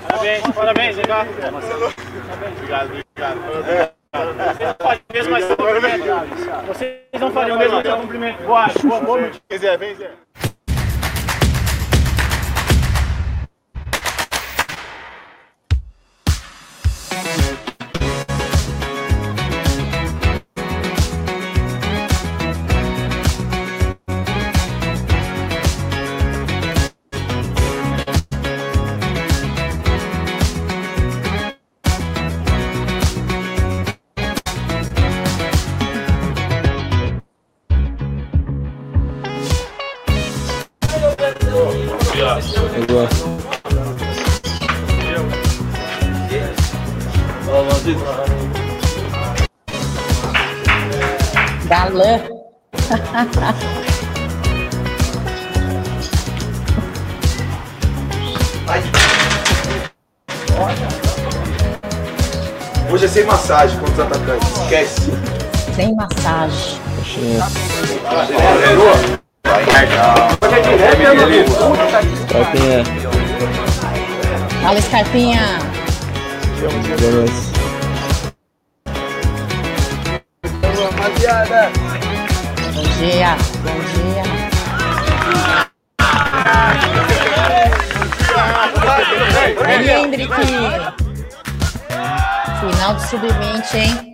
Parabéns, parabéns, legal. Obrigado, obrigado. Não fariam o mesmo, mas cumprimento. Vocês não fariam o mesmo, cumprimento. Boa, boa, boa. Quem Zé, vem, Zé. Esquece. Sem massagem. Carpinha. Fala, Scarpinha. Bom dia. Bom dia. Aí, Hendrick. Final de sub-20, hein?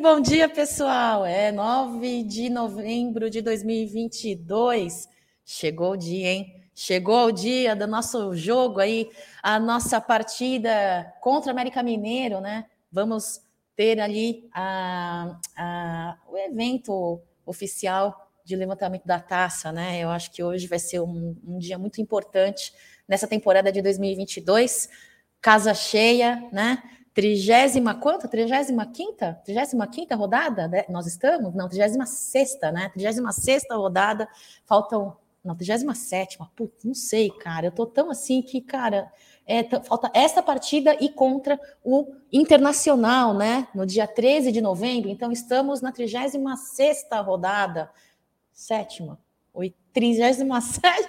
Muito bom dia, pessoal. É 9 de novembro de 2022. Chegou o dia, hein? Chegou o dia do nosso jogo aí, a nossa partida contra o América Mineiro, né? Vamos ter ali a, a- o evento oficial de levantamento da taça, né? Eu acho que hoje vai ser um, um dia muito importante nessa temporada de 2022. Casa cheia, né? Trigésima quanto? Trigésima quinta? Trigésima quinta rodada? né? Nós estamos? Não, trigésima sexta, né? Trigésima sexta rodada. Faltam, não, trigésima sétima. Putz, não sei, cara. Eu tô tão assim que, cara, é, falta essa partida e contra o Internacional, né? No dia 13 de novembro. Então, estamos na trigésima sexta rodada. Sétima. Oi, 37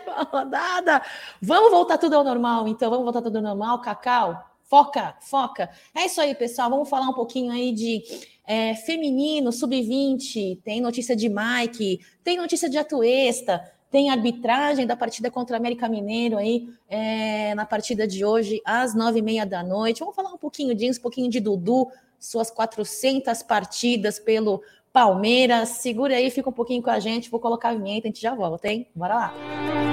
rodada. Vamos voltar tudo ao normal, então. Vamos voltar tudo ao normal, Cacau. Foca, foca. É isso aí, pessoal. Vamos falar um pouquinho aí de é, feminino, sub-20. Tem notícia de Mike, tem notícia de Atuesta, tem arbitragem da partida contra o América Mineiro aí é, na partida de hoje, às nove e meia da noite. Vamos falar um pouquinho disso, um pouquinho de Dudu, suas 400 partidas pelo Palmeiras. Segura aí, fica um pouquinho com a gente. Vou colocar a vinheta, a gente já volta, hein? Bora lá.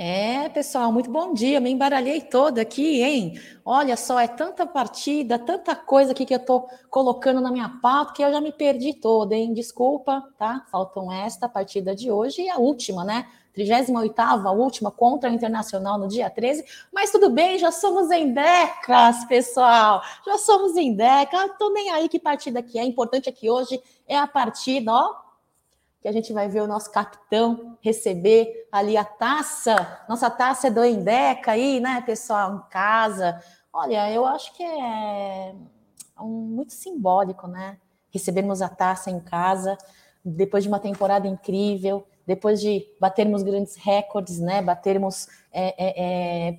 É, pessoal, muito bom dia. Me embaralhei toda aqui, hein? Olha só, é tanta partida, tanta coisa aqui que eu tô colocando na minha pauta que eu já me perdi toda, hein? Desculpa, tá? Faltam esta partida de hoje e a última, né? 38ª, última, contra o Internacional no dia 13, mas tudo bem, já somos em decas, pessoal, já somos em decas, tô nem aí que partida que é, importante é que hoje é a partida, ó, que a gente vai ver o nosso capitão receber ali a taça, nossa taça é do Endeca aí, né, pessoal, em casa. Olha, eu acho que é um, muito simbólico, né, recebermos a taça em casa, depois de uma temporada incrível, depois de batermos grandes recordes, né, batermos é, é, é,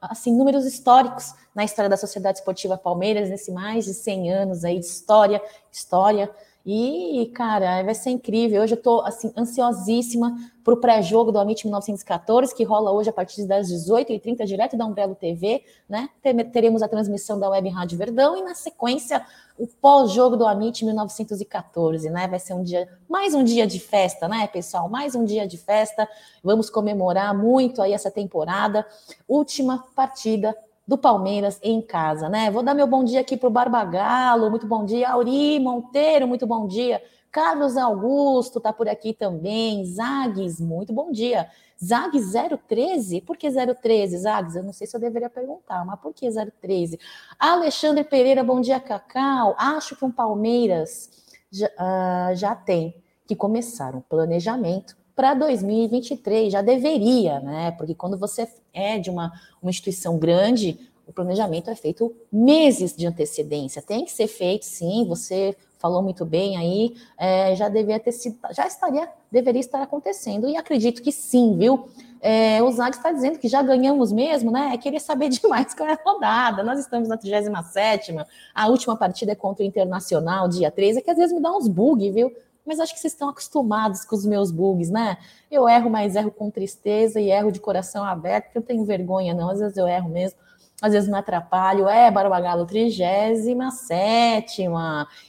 assim números históricos na história da Sociedade Esportiva Palmeiras nesse mais de 100 anos aí de história, história e, cara, vai ser incrível. Hoje eu estou assim, ansiosíssima para o pré-jogo do Amit 1914, que rola hoje a partir das 18h30, direto da Umbrello TV. Né? Teremos a transmissão da Web Rádio Verdão e, na sequência, o pós-jogo do Amit 1914. Né? Vai ser um dia, mais um dia de festa, né, pessoal? Mais um dia de festa. Vamos comemorar muito aí essa temporada. Última partida do Palmeiras em casa, né? Vou dar meu bom dia aqui para o Barbagalo, muito bom dia. Auri Monteiro, muito bom dia. Carlos Augusto tá por aqui também. Zagues, muito bom dia. Zagues 013? Por que 013, Zagues? Eu não sei se eu deveria perguntar, mas por que 013? Alexandre Pereira, bom dia, Cacau. Acho que um Palmeiras já, uh, já tem que começar um planejamento para 2023, já deveria, né? Porque quando você é de uma, uma instituição grande, o planejamento é feito meses de antecedência. Tem que ser feito, sim. Você falou muito bem aí, é, já deveria ter sido, já estaria, deveria estar acontecendo. E acredito que sim, viu? É, o Zag está dizendo que já ganhamos mesmo, né? É querer saber demais qual é a rodada. Nós estamos na 37, a última partida é contra o Internacional, dia 13, é que às vezes me dá uns bug, viu? Mas acho que vocês estão acostumados com os meus bugs, né? Eu erro, mas erro com tristeza e erro de coração aberto, porque eu tenho vergonha, não. Às vezes eu erro mesmo, às vezes me atrapalho. É, Barbagalo, 37.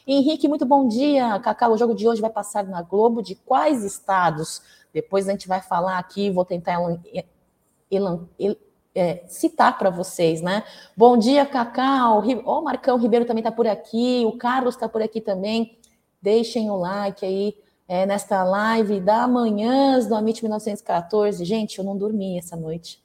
Henrique, muito bom dia. Cacau, o jogo de hoje vai passar na Globo de quais estados? Depois a gente vai falar aqui, vou tentar elan, elan, é, citar para vocês, né? Bom dia, Cacau. O Marcão Ribeiro também está por aqui, o Carlos está por aqui também. Deixem o like aí é, nesta live da manhã do Amit 1914. Gente, eu não dormi essa noite.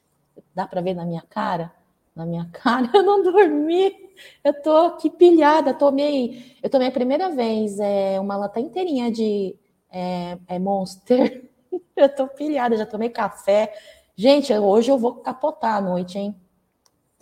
Dá para ver na minha cara? Na minha cara, eu não dormi. Eu tô aqui pilhada. Tomei, eu tomei a primeira vez é, uma lata inteirinha de é, é Monster. Eu tô pilhada, já tomei café. Gente, hoje eu vou capotar à noite, hein?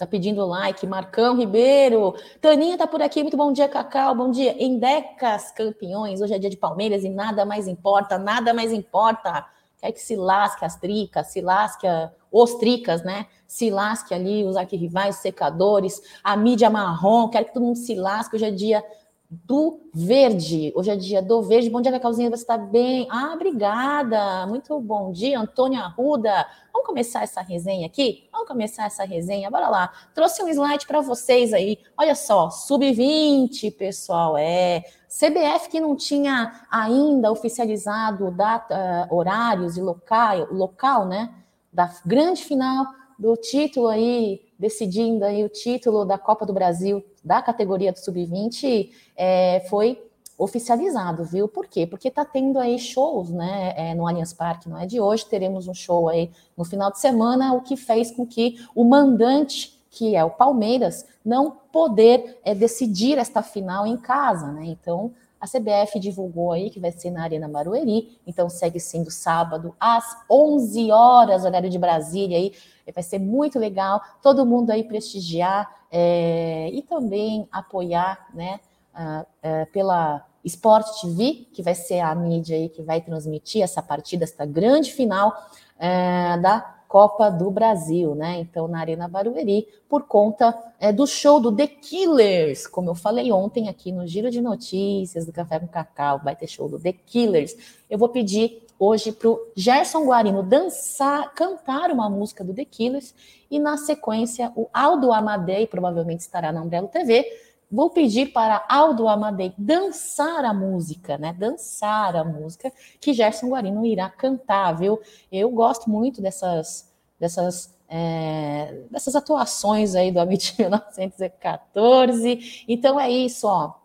Tá pedindo like, Marcão Ribeiro. Taninha tá por aqui, muito bom dia, Cacau. Bom dia. Em Decas Campeões, hoje é dia de Palmeiras e nada mais importa, nada mais importa. Quer que se lasque as tricas, se lasque a, os tricas, né? Se lasque ali os arquirrivais, os secadores, a mídia marrom, quero que todo mundo se lasque. Hoje é dia do verde. Hoje é dia do verde. Bom dia, Cacauzinha, você está bem? Ah, obrigada. Muito bom dia, Antônia Arruda. Vamos começar essa resenha aqui? Vamos começar essa resenha. Bora lá. Trouxe um slide para vocês aí. Olha só, sub-20, pessoal. É CBF que não tinha ainda oficializado data, uh, horários e local, local, né? Da grande final do título aí, decidindo aí o título da Copa do Brasil da categoria do Sub-20 é, foi oficializado, viu? Por quê? Porque está tendo aí shows, né, é, no Allianz Parque, não é de hoje, teremos um show aí no final de semana, o que fez com que o mandante, que é o Palmeiras, não poder é, decidir esta final em casa, né? Então, a CBF divulgou aí que vai ser na Arena Barueri, então segue sendo sábado às 11 horas, horário de Brasília aí, vai ser muito legal, todo mundo aí prestigiar é, e também apoiar, né, a, a, pela Sport TV, que vai ser a mídia aí que vai transmitir essa partida, esta grande final é, da Copa do Brasil, né? Então, na Arena Barueri, por conta é, do show do The Killers, como eu falei ontem aqui no Giro de Notícias do Café com Cacau, vai ter show do The Killers. Eu vou pedir hoje para o Gerson Guarino dançar, cantar uma música do The Killers, e na sequência o Aldo Amadei provavelmente estará na Umbrello TV. Vou pedir para Aldo Amadei dançar a música, né? Dançar a música que Gerson Guarino irá cantar, viu? Eu gosto muito dessas, dessas é, dessas atuações aí do Amit 1914. Então é isso, ó.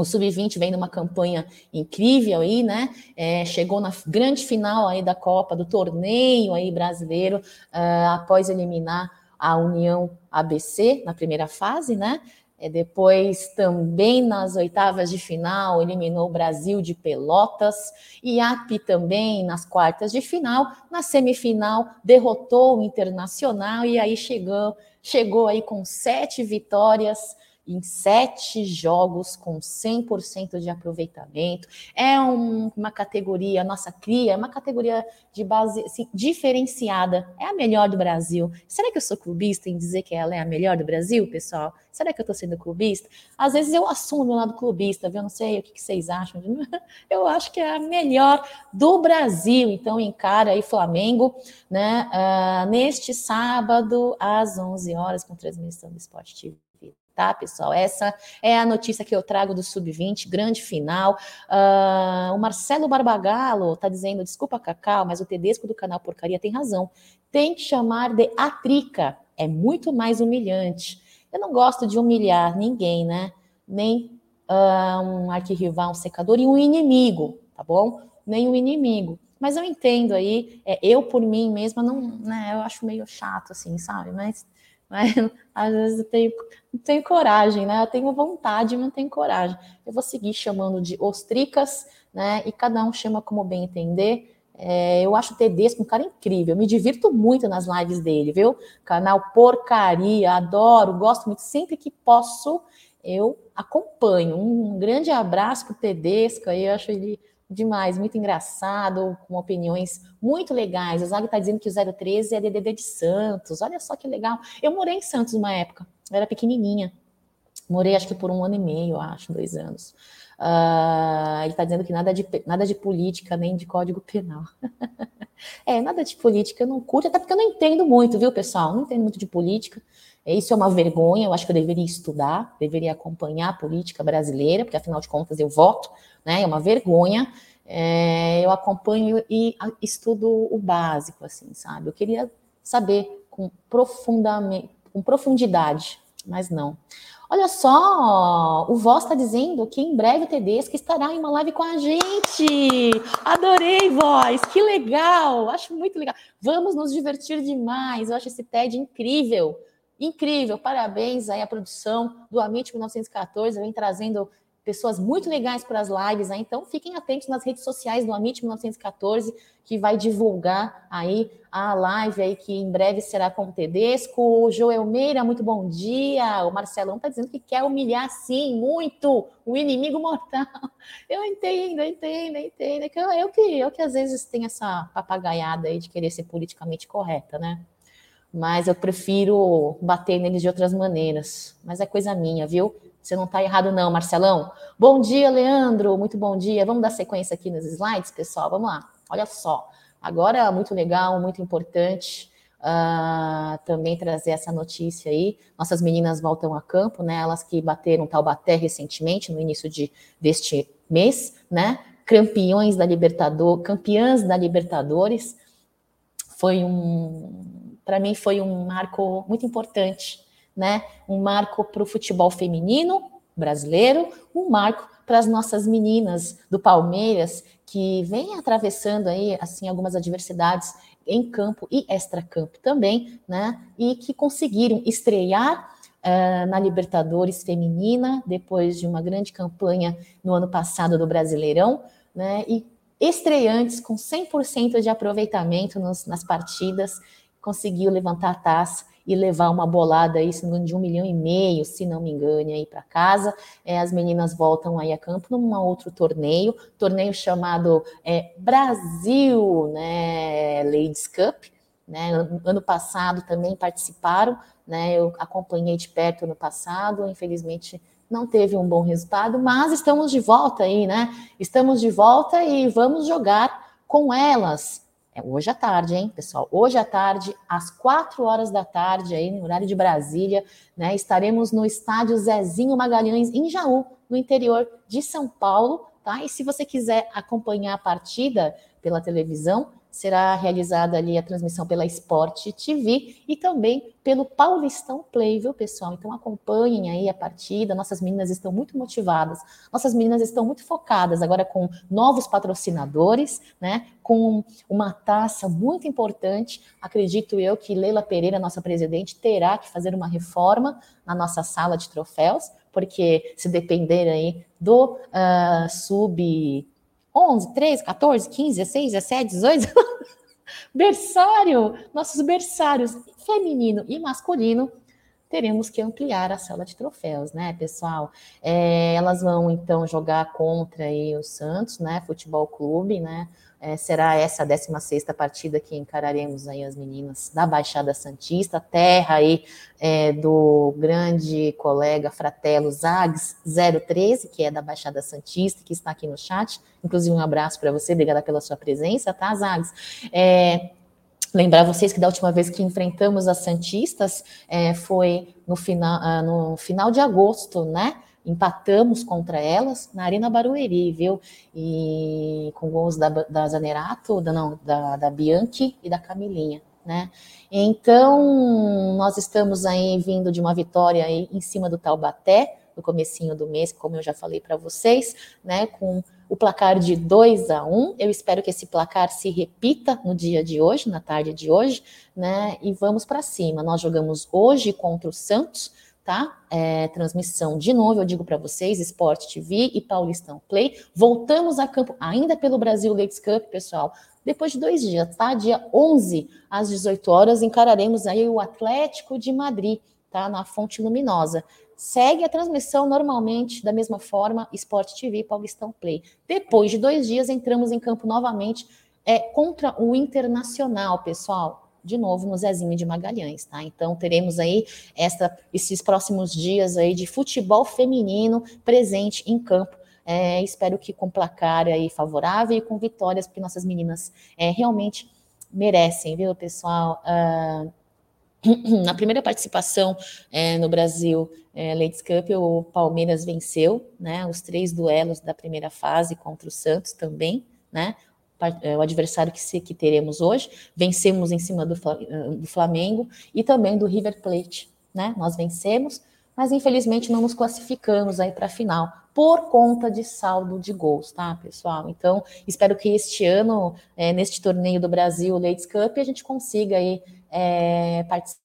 O Sub-20 vem numa campanha incrível aí, né? É, chegou na grande final aí da Copa, do torneio aí brasileiro, uh, após eliminar a União ABC na primeira fase, né? É, depois, também nas oitavas de final, eliminou o Brasil de Pelotas. E API também nas quartas de final. Na semifinal, derrotou o Internacional e aí chegou, chegou aí com sete vitórias em sete jogos com 100% de aproveitamento. É um, uma categoria, nossa cria, é uma categoria de base assim, diferenciada. É a melhor do Brasil. Será que eu sou clubista em dizer que ela é a melhor do Brasil, pessoal? Será que eu estou sendo clubista? Às vezes eu assumo meu lado clubista, viu? Não sei o que, que vocês acham. Eu acho que é a melhor do Brasil. Então encara aí Flamengo, né? Uh, neste sábado às 11 horas com transmissão do Sport TV tá, pessoal? Essa é a notícia que eu trago do Sub-20, grande final. Uh, o Marcelo Barbagalo está dizendo: desculpa, Cacau, mas o Tedesco do canal Porcaria tem razão. Tem que chamar de atrica, é muito mais humilhante. Eu não gosto de humilhar ninguém, né? Nem uh, um arquirrival, um secador e um inimigo, tá bom? Nem um inimigo. Mas eu entendo aí, é, eu por mim mesma não, né? Eu acho meio chato, assim, sabe? Mas mas às vezes eu tenho, não tenho coragem, né? Eu tenho vontade, mas não tenho coragem. Eu vou seguir chamando de ostricas, né? E cada um chama como bem entender. É, eu acho o Tedesco um cara incrível, eu me divirto muito nas lives dele, viu? Canal Porcaria, adoro, gosto muito, sempre que posso eu acompanho. Um grande abraço para o Tedesco, eu acho ele demais, muito engraçado, com opiniões muito legais. O Zago está dizendo que o 013 é DDD de Santos. Olha só que legal. Eu morei em Santos uma época, eu era pequenininha. Morei acho que por um ano e meio, acho, dois anos. Uh, ele está dizendo que nada de, nada de política nem de código penal. é, nada de política eu não curto, até porque eu não entendo muito, viu, pessoal? Não entendo muito de política. Isso é uma vergonha, eu acho que eu deveria estudar, deveria acompanhar a política brasileira, porque afinal de contas eu voto, né? É uma vergonha. É, eu acompanho e estudo o básico, assim, sabe? Eu queria saber com, profundamente, com profundidade, mas não. Olha só, o Voz está dizendo que em breve o Tedesco estará em uma live com a gente. Adorei, Voz, que legal, acho muito legal. Vamos nos divertir demais, eu acho esse TED incrível. Incrível, parabéns aí à produção do Amit 1914, vem trazendo pessoas muito legais para as lives, aí, então fiquem atentos nas redes sociais do Amit 1914, que vai divulgar aí a live aí que em breve será com o Tedesco. O Joel Meira, muito bom dia. O Marcelão está dizendo que quer humilhar sim, muito, o inimigo mortal. Eu entendo, eu entendo, eu entendo. É eu, eu, que, eu que às vezes tenho essa papagaiada aí de querer ser politicamente correta, né? Mas eu prefiro bater neles de outras maneiras. Mas é coisa minha, viu? Você não está errado, não, Marcelão. Bom dia, Leandro. Muito bom dia. Vamos dar sequência aqui nos slides, pessoal. Vamos lá. Olha só. Agora, muito legal, muito importante uh, também trazer essa notícia aí. Nossas meninas voltam a campo, né? Elas que bateram Taubaté recentemente, no início de, deste mês, né? Campeões da Libertadores, campeãs da Libertadores. Foi um, para mim foi um marco muito importante, né? Um marco para o futebol feminino brasileiro, um marco para as nossas meninas do Palmeiras que vêm atravessando aí assim algumas adversidades em campo e extra-campo também, né? E que conseguiram estrear uh, na Libertadores feminina depois de uma grande campanha no ano passado do Brasileirão, né? E estreantes com 100% de aproveitamento nos, nas partidas conseguiu levantar a taça e levar uma bolada aí, se não de um milhão e meio, se não me engane, aí para casa. É, as meninas voltam aí a campo num outro torneio, torneio chamado é, Brasil, né, Ladies Cup. Né, ano passado também participaram, né, eu acompanhei de perto ano passado, infelizmente não teve um bom resultado, mas estamos de volta aí, né? Estamos de volta e vamos jogar com elas é hoje à tarde, hein, pessoal? Hoje à tarde, às quatro horas da tarde, aí no horário de Brasília, né? Estaremos no estádio Zezinho Magalhães, em Jaú, no interior de São Paulo, tá? E se você quiser acompanhar a partida pela televisão, será realizada ali a transmissão pela Sport TV e também pelo Paulistão Play, viu, pessoal? Então acompanhem aí a partida. Nossas meninas estão muito motivadas, nossas meninas estão muito focadas agora com novos patrocinadores, né? Com uma taça muito importante. Acredito eu que Leila Pereira, nossa presidente, terá que fazer uma reforma na nossa sala de troféus, porque se depender aí do uh, sub 11, 13, 14, 15, 16, 17, 18. berçário, nossos berçários feminino e masculino, teremos que ampliar a sala de troféus, né, pessoal? É, elas vão então jogar contra aí o Santos, né, Futebol Clube, né? É, será essa a 16 partida que encararemos aí as meninas da Baixada Santista, terra aí é, do grande colega Fratelo Zags 013, que é da Baixada Santista, que está aqui no chat. Inclusive, um abraço para você, obrigada pela sua presença, tá, Zags? É, lembrar vocês que da última vez que enfrentamos as Santistas é, foi no final, ah, no final de agosto, né? empatamos contra elas na Arena Barueri, viu? E com gols da, da Zanerato, da, não, da, da Bianchi e da Camilinha, né? Então, nós estamos aí vindo de uma vitória aí em cima do Taubaté, no comecinho do mês, como eu já falei para vocês, né, com o placar de 2 a 1. Um. Eu espero que esse placar se repita no dia de hoje, na tarde de hoje, né? E vamos para cima. Nós jogamos hoje contra o Santos, tá? É, transmissão de novo, eu digo para vocês, Sport TV e Paulistão Play. Voltamos a campo ainda pelo Brasil Ladies Cup, pessoal. Depois de dois dias, tá? Dia 11 às 18 horas encararemos aí o Atlético de Madrid, tá? Na Fonte Luminosa. Segue a transmissão normalmente, da mesma forma, Sport TV Paulistão Play. Depois de dois dias, entramos em campo novamente é, contra o Internacional, pessoal de novo no Zezinho de Magalhães, tá? Então teremos aí esses próximos dias aí de futebol feminino presente em campo. É, espero que com placar aí favorável e com vitórias, porque nossas meninas é, realmente merecem, viu, pessoal? Uh, na primeira participação é, no Brasil é, Ladies Cup, o Palmeiras venceu, né? Os três duelos da primeira fase contra o Santos também, né? É, o adversário que, que teremos hoje, vencemos em cima do, eh, do Flamengo e também do River Plate, né? Nós vencemos, mas infelizmente não nos classificamos aí para a final por conta de saldo de gols, tá, pessoal? Então, espero que este ano, é, neste torneio do Brasil Ladies Cup, a gente consiga aí é, participar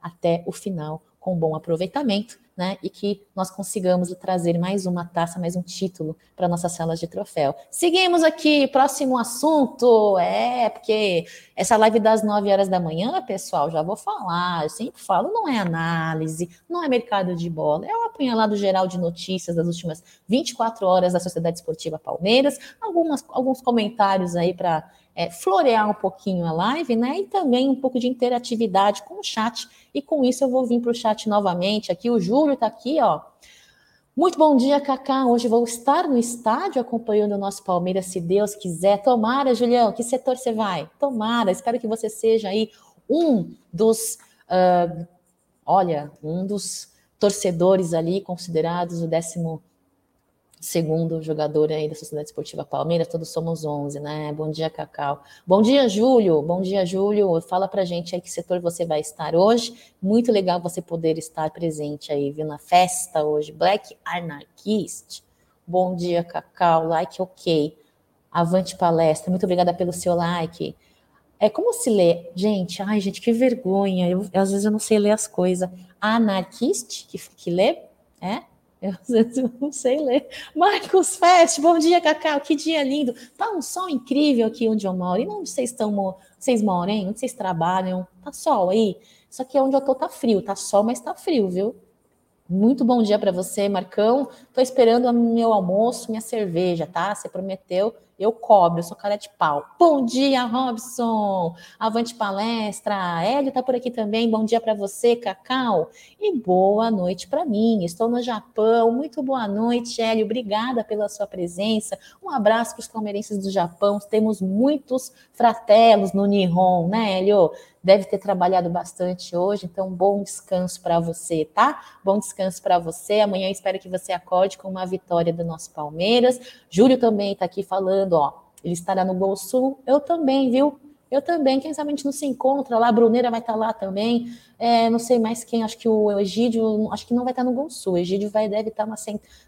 até o final com bom aproveitamento né? E que nós consigamos trazer mais uma taça, mais um título para nossas salas de troféu. Seguimos aqui, próximo assunto. É, porque essa live das 9 horas da manhã, pessoal, já vou falar, eu sempre falo, não é análise, não é mercado de bola, é o apunhalado geral de notícias das últimas 24 horas da Sociedade Esportiva Palmeiras, algumas, alguns comentários aí para é, florear um pouquinho a live, né? E também um pouco de interatividade com o chat. E com isso eu vou vir para o chat novamente. Aqui o Júlio está aqui, ó. Muito bom dia, Cacá. Hoje vou estar no estádio acompanhando o nosso Palmeiras, se Deus quiser. Tomara, Julião, que setor você vai? Tomara, espero que você seja aí um dos, uh, olha, um dos torcedores ali considerados o décimo segundo jogador aí da Sociedade Esportiva Palmeiras, todos somos 11, né? Bom dia, Cacau. Bom dia, Júlio. Bom dia, Júlio. Fala pra gente aí que setor você vai estar hoje. Muito legal você poder estar presente aí, viu, na festa hoje. Black Anarchist. Bom dia, Cacau. Like ok. Avante palestra. Muito obrigada pelo seu like. É como se lê, gente, ai, gente, que vergonha. Eu, às vezes eu não sei ler as coisas. Anarquiste, que, que lê, é? Eu, não sei ler. Marcos Fest, bom dia, Cacau. Que dia lindo. Tá um sol incrível aqui onde eu moro. E onde vocês estão, vocês moram? Onde vocês trabalham? Tá sol aí? Só que onde eu tô tá frio. Tá sol, mas tá frio, viu? Muito bom dia para você, Marcão. Tô esperando o meu almoço, minha cerveja, tá? Você prometeu eu cobro, eu sou cara de pau. Bom dia, Robson. Avante palestra. Hélio tá por aqui também. Bom dia para você, Cacau. E boa noite para mim. Estou no Japão. Muito boa noite, Hélio. Obrigada pela sua presença. Um abraço para os palmeirenses do Japão. Temos muitos fratelos no Nihon, né, Hélio? Deve ter trabalhado bastante hoje, então bom descanso para você, tá? Bom descanso para você. Amanhã espero que você acorde com uma vitória do nosso Palmeiras. Júlio também está aqui falando, ó. Ele estará no Gol Sul, eu também, viu? Eu também, quem sabe a gente não se encontra lá, a Bruneira vai estar lá também, é, não sei mais quem, acho que o Egídio, acho que não vai estar no Gol Sul, o Egídio vai, deve estar na,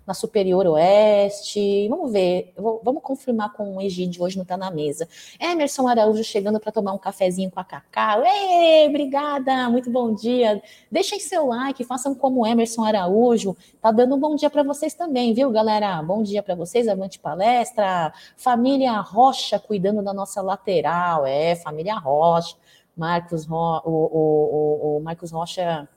na Superior Oeste, vamos ver, vou, vamos confirmar com o Egídio, hoje não está na mesa. Emerson Araújo chegando para tomar um cafezinho com a Cacau, Ei, obrigada, muito bom dia, deixem seu like, façam como Emerson Araújo, tá dando um bom dia para vocês também, viu galera, bom dia para vocês, avante palestra, família Rocha cuidando da nossa lateral, é, família Rocha, Marcos Ro, o, o, o, o Marcos Rocha,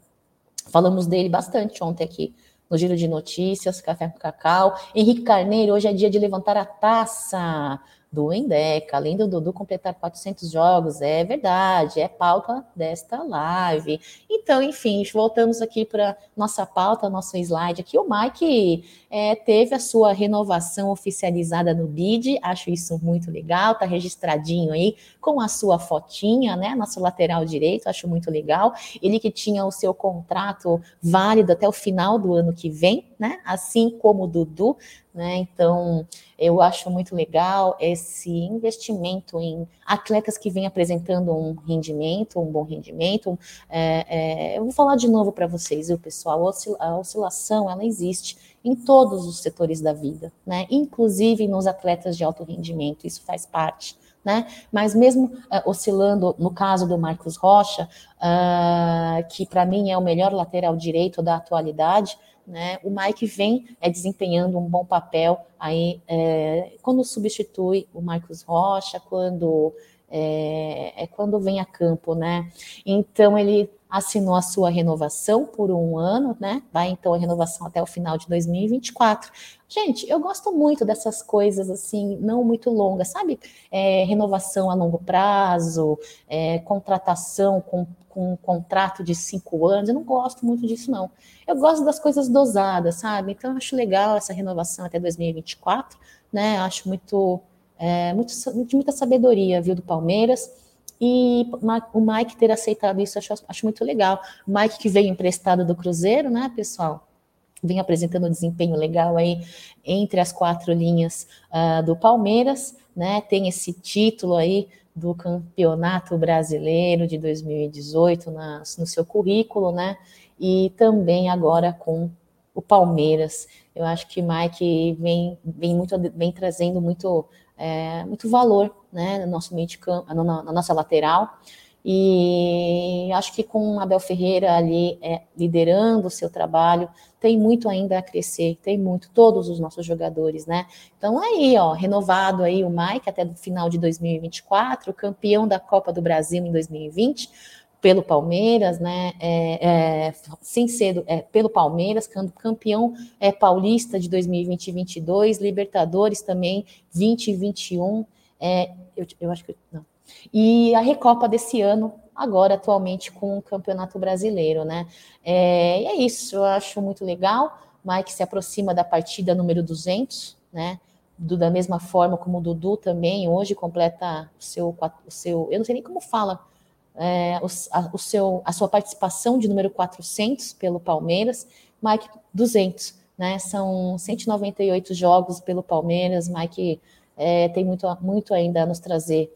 falamos dele bastante ontem aqui no Giro de Notícias, Café com Cacau. Henrique Carneiro, hoje é dia de levantar a taça do Endeca, além do Dudu completar 400 jogos, é verdade, é pauta desta live. Então, enfim, voltamos aqui para nossa pauta, nosso slide aqui. O Mike é, teve a sua renovação oficializada no BID, acho isso muito legal, tá registradinho aí com a sua fotinha, né, nosso lateral direito, acho muito legal. Ele que tinha o seu contrato válido até o final do ano que vem, né, assim como o Dudu, né? Então, eu acho muito legal esse investimento em atletas que vêm apresentando um rendimento, um bom rendimento. É, é, eu vou falar de novo para vocês, viu, pessoal? A oscilação, ela existe em todos os setores da vida, né? Inclusive nos atletas de alto rendimento, isso faz parte. Né? Mas mesmo uh, oscilando, no caso do Marcos Rocha, uh, que para mim é o melhor lateral direito da atualidade, né? O Mike vem é, desempenhando um bom papel aí é, quando substitui o Marcos Rocha, quando é, é, quando vem a campo, né? Então ele assinou a sua renovação por um ano, né? Vai então a renovação até o final de 2024. Gente, eu gosto muito dessas coisas assim, não muito longas, sabe? É, renovação a longo prazo, é, contratação com, com um contrato de cinco anos, eu não gosto muito disso, não. Eu gosto das coisas dosadas, sabe? Então, eu acho legal essa renovação até 2024, né? Acho muito, é, muito, de muita sabedoria, viu, do Palmeiras. E o Mike ter aceitado isso, acho, acho muito legal. O Mike que veio emprestado do Cruzeiro, né, pessoal? Vem apresentando um desempenho legal aí entre as quatro linhas uh, do Palmeiras, né? Tem esse título aí do Campeonato Brasileiro de 2018 na, no seu currículo, né? E também agora com o Palmeiras. Eu acho que Mike vem, vem, muito, vem trazendo muito, é, muito valor né, no nosso meio de campo, na, na nossa lateral. E acho que com Abel Ferreira ali é, liderando o seu trabalho, tem muito ainda a crescer, tem muito, todos os nossos jogadores, né? Então aí, ó, renovado aí o Mike até o final de 2024, campeão da Copa do Brasil em 2020, pelo Palmeiras, né? É, é, sem ser é, pelo Palmeiras, campeão é, paulista de 2020 e 2022, Libertadores também 2021. É, eu, eu acho que não e a Recopa desse ano, agora atualmente com o Campeonato Brasileiro, né? É, e é isso, eu acho muito legal. Mike se aproxima da partida número 200, né? Do, da mesma forma como o Dudu também hoje completa o seu, o seu eu não sei nem como fala, é, o, a, o seu, a sua participação de número 400 pelo Palmeiras, Mike 200, né? São 198 jogos pelo Palmeiras, Mike é, tem muito, muito ainda a nos trazer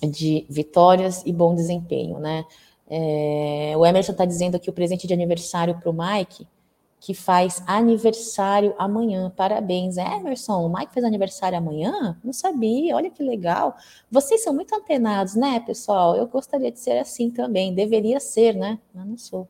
de vitórias e bom desempenho, né? É, o Emerson está dizendo aqui o presente de aniversário para o Mike, que faz aniversário amanhã. Parabéns, Emerson. O Mike faz aniversário amanhã? Não sabia, olha que legal. Vocês são muito antenados, né, pessoal? Eu gostaria de ser assim também. Deveria ser, né? Mas não sou.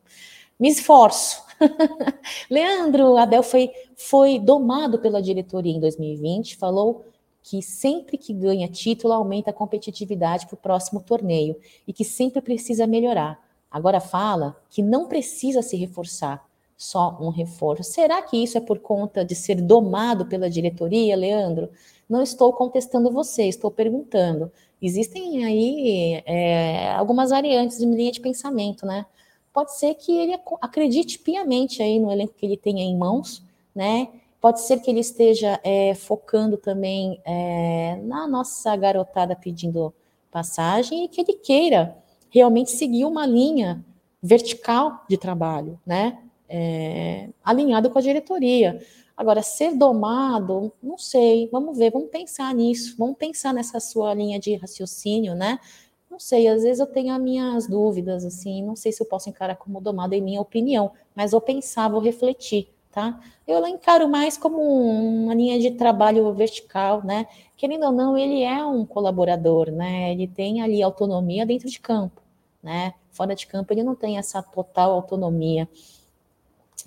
Me esforço. Leandro Abel foi, foi domado pela diretoria em 2020, falou que sempre que ganha título aumenta a competitividade para o próximo torneio e que sempre precisa melhorar. Agora fala que não precisa se reforçar, só um reforço. Será que isso é por conta de ser domado pela diretoria, Leandro? Não estou contestando você, estou perguntando. Existem aí é, algumas variantes de linha de pensamento, né? Pode ser que ele acredite piamente aí no elenco que ele tenha em mãos, né? Pode ser que ele esteja é, focando também é, na nossa garotada pedindo passagem e que ele queira realmente seguir uma linha vertical de trabalho, né? É, alinhado com a diretoria. Agora, ser domado, não sei, vamos ver, vamos pensar nisso, vamos pensar nessa sua linha de raciocínio, né? Não sei, às vezes eu tenho as minhas dúvidas, assim, não sei se eu posso encarar como domado em minha opinião, mas vou pensar, vou refletir, tá? Eu encaro mais como uma linha de trabalho vertical, né? Querendo ou não, ele é um colaborador, né? Ele tem ali autonomia dentro de campo, né? Fora de campo ele não tem essa total autonomia.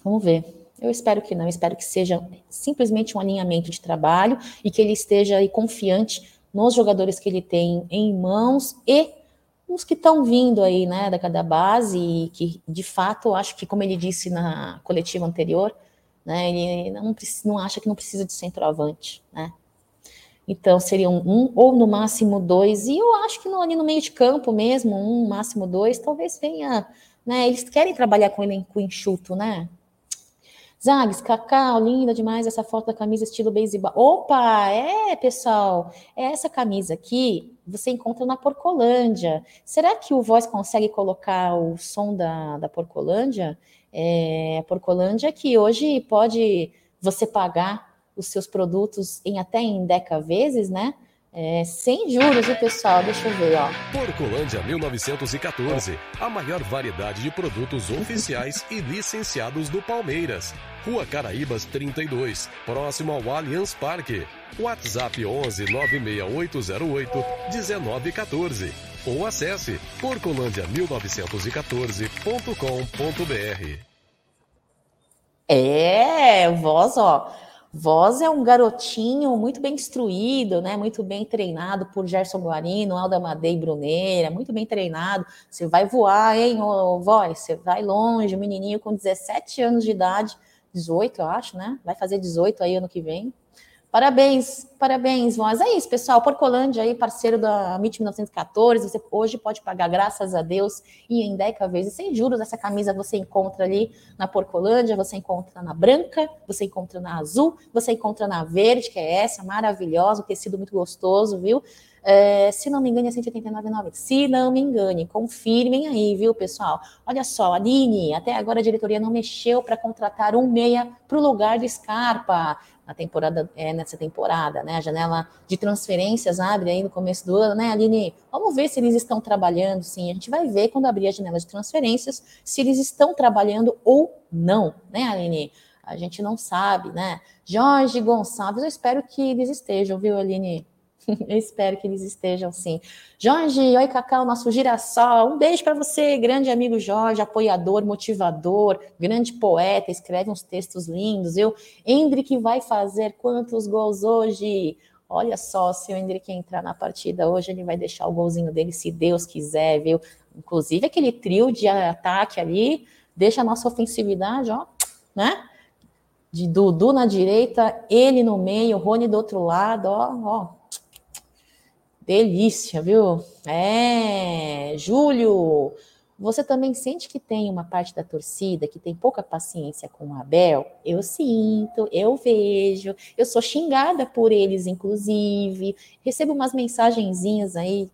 Vamos ver. Eu espero que não, espero que seja simplesmente um alinhamento de trabalho e que ele esteja aí confiante nos jogadores que ele tem em mãos e os que estão vindo aí, né, da cada base e que, de fato, acho que, como ele disse na coletiva anterior, né, ele não, não acha que não precisa de centroavante, né. Então, seriam um ou no máximo dois, e eu acho que no, ali no meio de campo mesmo, um, máximo dois, talvez venha, né, eles querem trabalhar com elenco enxuto, né, Zags, Cacau, linda demais essa foto da camisa estilo beisebol. Opa, é, pessoal, é essa camisa aqui você encontra na Porcolândia. Será que o Voz consegue colocar o som da, da Porcolândia? É, Porcolândia que hoje pode você pagar os seus produtos em até em deca vezes, né? É, sem juros, viu, pessoal? Deixa eu ver, ó. Porcolândia 1914. A maior variedade de produtos oficiais e licenciados do Palmeiras. Rua Caraíbas 32, próximo ao Allianz Parque. WhatsApp 11 96808 1914. Ou acesse porcolândia1914.com.br. É, voz, ó Voz é um garotinho muito bem instruído, né? Muito bem treinado por Gerson Guarino, Alda Madei Bruneira, muito bem treinado. Você vai voar, hein, ô, Voz? Você vai longe, menininho com 17 anos de idade, 18, eu acho, né? Vai fazer 18 aí ano que vem. Parabéns, parabéns, Voz. É isso, pessoal. Porcolândia aí, parceiro da MIT 1914. Você hoje pode pagar, graças a Deus, e em 10 vezes sem juros. Essa camisa você encontra ali na Porcolândia, você encontra na branca, você encontra na azul, você encontra na verde, que é essa, maravilhosa, um tecido muito gostoso, viu? É, se não me engane, é 189,90. Se não me engane, confirmem aí, viu, pessoal? Olha só, Aline, até agora a diretoria não mexeu para contratar um meia para o lugar do Scarpa na temporada, é, nessa temporada, né? A janela de transferências abre aí no começo do ano, né, Aline? Vamos ver se eles estão trabalhando, sim. A gente vai ver quando abrir a janela de transferências se eles estão trabalhando ou não, né, Aline? A gente não sabe, né? Jorge Gonçalves, eu espero que eles estejam, viu, Aline? Eu espero que eles estejam sim. Jorge, oi Cacau, nosso girassol. Um beijo para você, grande amigo Jorge, apoiador, motivador, grande poeta, escreve uns textos lindos. Eu, Hendrick vai fazer quantos gols hoje? Olha só, se o Hendrick entrar na partida hoje, ele vai deixar o golzinho dele, se Deus quiser, viu? Inclusive aquele trio de ataque ali, deixa a nossa ofensividade, ó, né? De Dudu na direita, ele no meio, Rony do outro lado, ó, ó, Delícia, viu? É, Júlio, você também sente que tem uma parte da torcida que tem pouca paciência com o Abel? Eu sinto, eu vejo, eu sou xingada por eles, inclusive. Recebo umas mensagenzinhas aí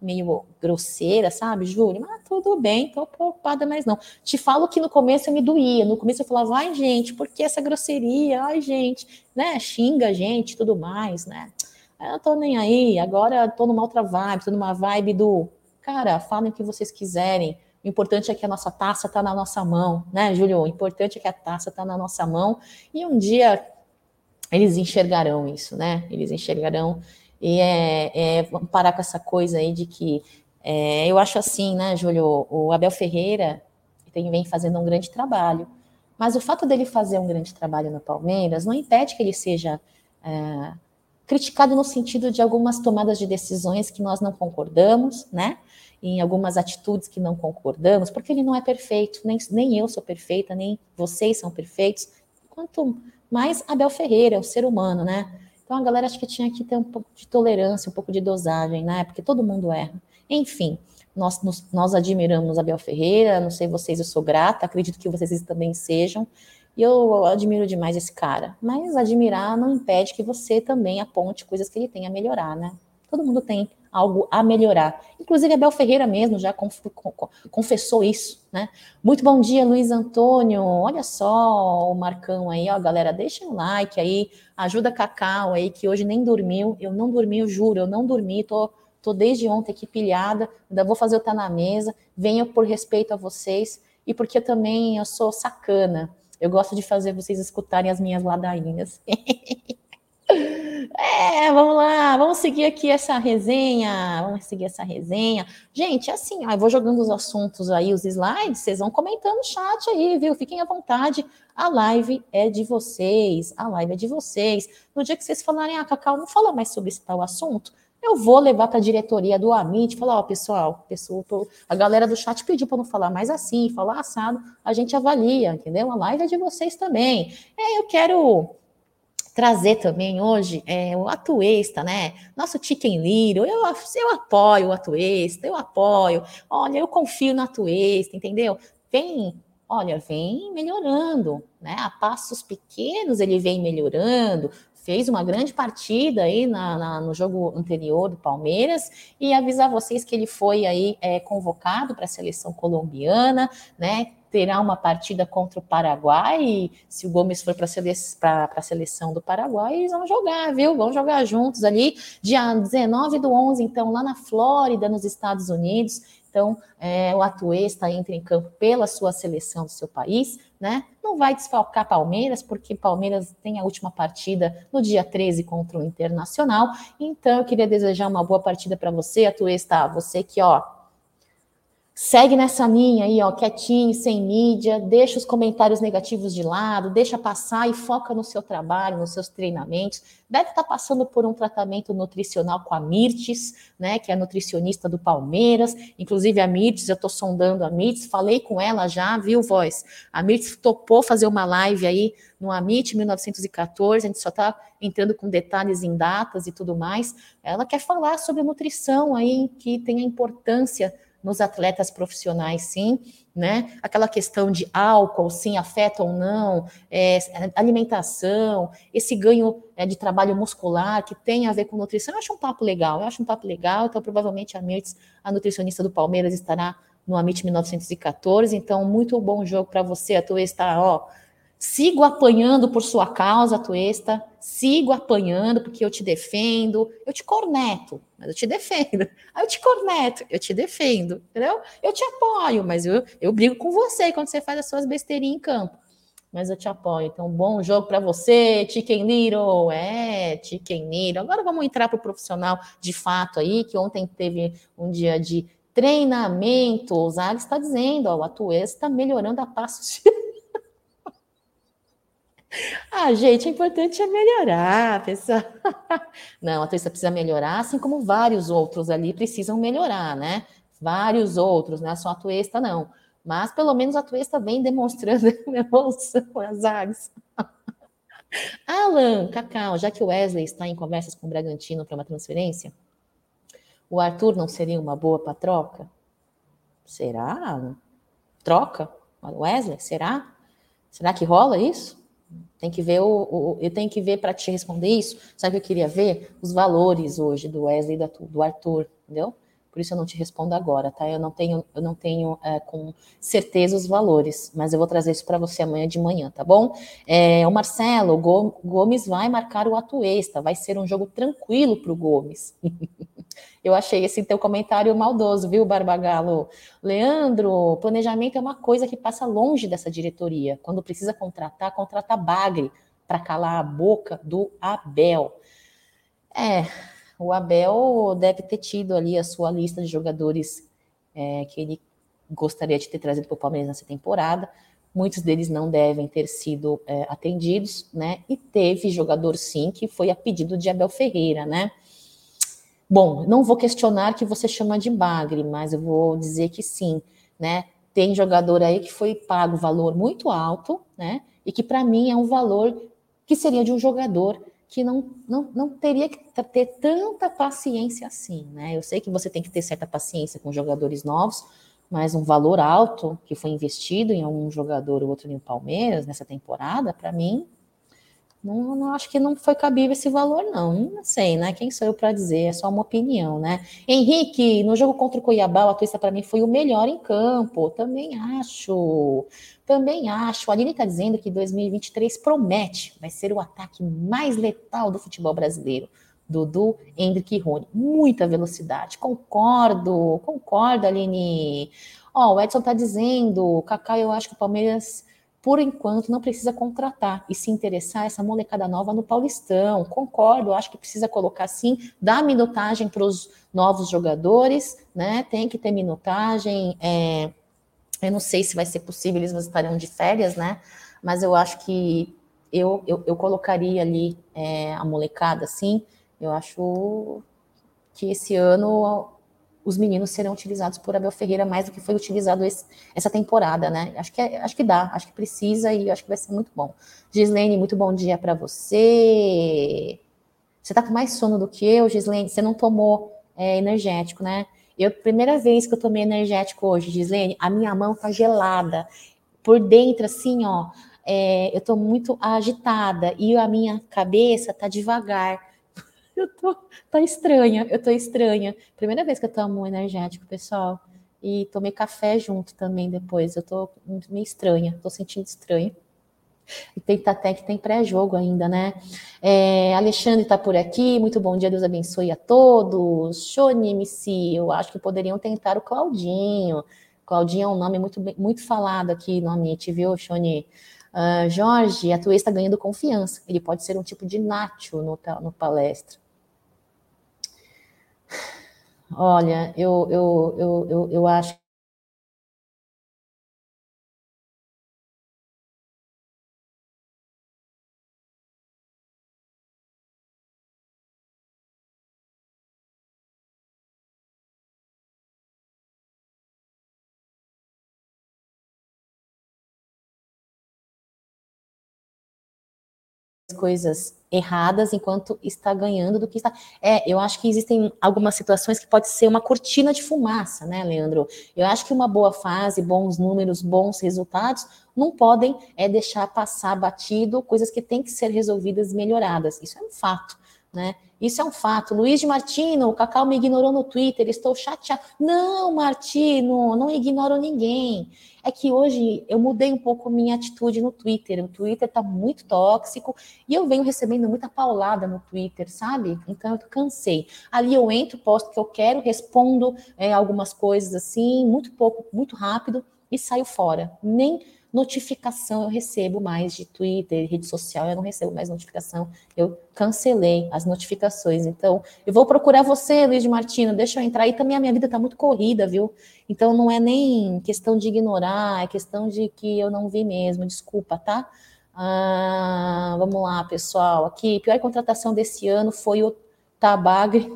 meio grosseira, sabe, Júlio? Mas tudo bem, tô preocupada mais não. Te falo que no começo eu me doía, no começo eu falava, ai gente, por que essa grosseria? Ai gente, né, xinga a gente, tudo mais, né? Eu tô nem aí, agora tô numa outra vibe, tô numa vibe do, cara, falem o que vocês quiserem. O importante é que a nossa taça tá na nossa mão, né, Júlio? O importante é que a taça tá na nossa mão e um dia eles enxergarão isso, né? Eles enxergarão e é, é parar com essa coisa aí de que é, eu acho assim, né, Júlio? O Abel Ferreira tem, vem fazendo um grande trabalho, mas o fato dele fazer um grande trabalho no Palmeiras não impede que ele seja é, criticado no sentido de algumas tomadas de decisões que nós não concordamos, né? Em algumas atitudes que não concordamos, porque ele não é perfeito, nem, nem eu sou perfeita, nem vocês são perfeitos, quanto mais Abel Ferreira, o ser humano, né? Então a galera acho que tinha que ter um pouco de tolerância, um pouco de dosagem, né? Porque todo mundo erra. Enfim, nós, nós, admiramos Abel Ferreira, não sei vocês, eu sou grata, acredito que vocês também sejam. E eu admiro demais esse cara. Mas admirar não impede que você também aponte coisas que ele tem a melhorar, né? Todo mundo tem algo a melhorar. Inclusive, Abel Ferreira mesmo já conf confessou isso, né? Muito bom dia, Luiz Antônio. Olha só o Marcão aí, ó, galera, deixa um like aí, ajuda Cacau aí, que hoje nem dormiu. Eu não dormi, eu juro, eu não dormi, tô, tô desde ontem aqui pilhada, ainda vou fazer o Tá na Mesa. Venho por respeito a vocês e porque também eu sou sacana. Eu gosto de fazer vocês escutarem as minhas ladainhas. É, vamos lá, vamos seguir aqui essa resenha, vamos seguir essa resenha. Gente, assim, ó, eu vou jogando os assuntos aí, os slides, vocês vão comentando no chat aí, viu? Fiquem à vontade, a live é de vocês, a live é de vocês. No dia que vocês falarem, ah, Cacau, não fala mais sobre esse tal assunto, eu vou levar para a diretoria do Amit e falar, ó, pessoal, pessoal, a galera do chat pediu para não falar mais assim, falar assado, a gente avalia, entendeu? A live é de vocês também. É, eu quero trazer também hoje é, o Atuesta, né? Nosso Chicken Little, eu, eu apoio o Atuesta, eu apoio. Olha, eu confio no Atuesta, entendeu? Vem, olha, vem melhorando, né? A passos pequenos ele vem melhorando. Fez uma grande partida aí na, na no jogo anterior do Palmeiras e avisar vocês que ele foi aí é, convocado para a seleção colombiana, né? terá uma partida contra o Paraguai. E se o Gomes for para sele a seleção do Paraguai, eles vão jogar, viu? Vão jogar juntos ali, dia 19 do 11, então, lá na Flórida, nos Estados Unidos. Então, é, o Atuesta entra em campo pela sua seleção do seu país, né? Não vai desfalcar Palmeiras, porque Palmeiras tem a última partida no dia 13 contra o Internacional. Então, eu queria desejar uma boa partida para você, Atuesta. Você que, ó, Segue nessa linha aí, ó, quietinho, sem mídia, deixa os comentários negativos de lado, deixa passar e foca no seu trabalho, nos seus treinamentos. Deve estar passando por um tratamento nutricional com a Mirtes, né, que é nutricionista do Palmeiras. Inclusive a Mirtes, eu estou sondando a Mirtes, falei com ela já, viu, voz? A Mirtes topou fazer uma live aí no Amit 1914, a gente só está entrando com detalhes em datas e tudo mais. Ela quer falar sobre nutrição aí, que tem a importância nos atletas profissionais, sim, né? Aquela questão de álcool, sim, afeta ou não, é, alimentação, esse ganho é, de trabalho muscular que tem a ver com nutrição. Eu acho um papo legal, eu acho um papo legal. Então, provavelmente a Mirtz, a nutricionista do Palmeiras, estará no Amit 1914. Então, muito bom jogo para você. A tua está, ó Sigo apanhando por sua causa, Tuesta. Sigo apanhando porque eu te defendo. Eu te corneto, mas eu te defendo. Eu te corneto, eu te defendo, entendeu? Eu te apoio, mas eu, eu brigo com você quando você faz as suas besteirinhas em campo. Mas eu te apoio. Então, bom jogo para você, Chicken Little. É, Chicken Little. Agora vamos entrar para o profissional de fato aí, que ontem teve um dia de treinamento. O Zag está dizendo, ó, o Atuesta está melhorando a passos Ah, gente, o importante é melhorar, pessoal. Não, a turista precisa melhorar, assim como vários outros ali precisam melhorar, né? Vários outros, não é só a Tuesta, não. Mas pelo menos a Tuesta vem demonstrando evolução as áreas. Alan, Cacau, já que o Wesley está em conversas com o Bragantino para uma transferência, o Arthur não seria uma boa para troca? Será? Troca? Wesley? Será? Será que rola isso? Tem que ver o, o eu tenho que ver para te responder isso. Sabe o que eu queria ver? Os valores hoje do Wesley e do Arthur, entendeu? Por isso eu não te respondo agora, tá? Eu não tenho, eu não tenho é, com certeza os valores, mas eu vou trazer isso para você amanhã de manhã, tá bom? É, o Marcelo o Gomes vai marcar o Atuesta, vai ser um jogo tranquilo para o Gomes. eu achei esse teu comentário maldoso, viu, Barbagalo? Leandro, planejamento é uma coisa que passa longe dessa diretoria. Quando precisa contratar, contrata bagre para calar a boca do Abel. É, o Abel deve ter tido ali a sua lista de jogadores é, que ele gostaria de ter trazido para o Palmeiras nessa temporada. Muitos deles não devem ter sido é, atendidos, né? E teve jogador sim que foi a pedido de Abel Ferreira, né? Bom, não vou questionar que você chama de bagre, mas eu vou dizer que sim, né? Tem jogador aí que foi pago valor muito alto, né? E que para mim é um valor que seria de um jogador que não, não, não teria que ter tanta paciência assim, né? Eu sei que você tem que ter certa paciência com jogadores novos, mas um valor alto que foi investido em um jogador ou outro no Palmeiras nessa temporada, para mim, Não, não, acho que não foi cabível esse valor, não. Não sei, né? Quem sou eu para dizer? É só uma opinião, né? Henrique, no jogo contra o Cuiabá, o Atuista para mim foi o melhor em campo. Também acho. Também acho. A Aline está dizendo que 2023 promete, vai ser o ataque mais letal do futebol brasileiro. Dudu, Hendrick e Rony. Muita velocidade. Concordo, concordo, Aline. Ó, o Edson está dizendo, Kaká, eu acho que o Palmeiras por enquanto, não precisa contratar e se interessar essa molecada nova no Paulistão. Concordo, acho que precisa colocar sim, dar minutagem para os novos jogadores, né? Tem que ter minutagem. É, eu não sei se vai ser possível, eles estarão de férias, né? Mas eu acho que eu, eu, eu colocaria ali é, a molecada, assim. Eu acho que esse ano os meninos serão utilizados por Abel Ferreira mais do que foi utilizado esse, essa temporada, né? Acho que, é, acho que dá, acho que precisa e acho que vai ser muito bom. Gislene, muito bom dia para você. Você tá com mais sono do que eu, Gislene? Você não tomou é, energético, né? Eu, primeira vez que eu tomei energético hoje, Gislene, a minha mão tá gelada. Por dentro, assim, ó, é, eu tô muito agitada e a minha cabeça tá devagar eu tô, tá estranha, eu tô estranha. Primeira vez que eu tomo um energético, pessoal. E tomei café junto também depois. Eu tô meio estranha, tô sentindo estranha. E tem até que tem pré-jogo ainda, né? É, Alexandre está por aqui, muito bom dia, Deus abençoe a todos. Shonimici, eu acho que poderiam tentar o Claudinho. Claudinho é um nome muito, muito falado aqui no Amit, viu, Shoni? Uh, Jorge, a tua está ganhando confiança. Ele pode ser um tipo de Nacho no, no palestra. Olha, eu, eu, eu, eu, eu acho coisas erradas enquanto está ganhando do que está. É, eu acho que existem algumas situações que pode ser uma cortina de fumaça, né, Leandro? Eu acho que uma boa fase, bons números, bons resultados não podem é deixar passar batido coisas que têm que ser resolvidas e melhoradas. Isso é um fato, né? Isso é um fato. Luiz de Martino, o Cacau me ignorou no Twitter, estou chateado. Não, Martino, não ignoro ninguém. É que hoje eu mudei um pouco minha atitude no Twitter. O Twitter está muito tóxico e eu venho recebendo muita paulada no Twitter, sabe? Então eu cansei. Ali eu entro, posto que eu quero, respondo é, algumas coisas assim, muito pouco, muito rápido e saio fora. Nem Notificação eu recebo mais de Twitter, rede social, eu não recebo mais notificação. Eu cancelei as notificações. Então, eu vou procurar você, Luiz de Martino, deixa eu entrar. E também a minha vida está muito corrida, viu? Então, não é nem questão de ignorar, é questão de que eu não vi mesmo. Desculpa, tá? Ah, vamos lá, pessoal. Aqui, pior contratação desse ano foi o Tabagre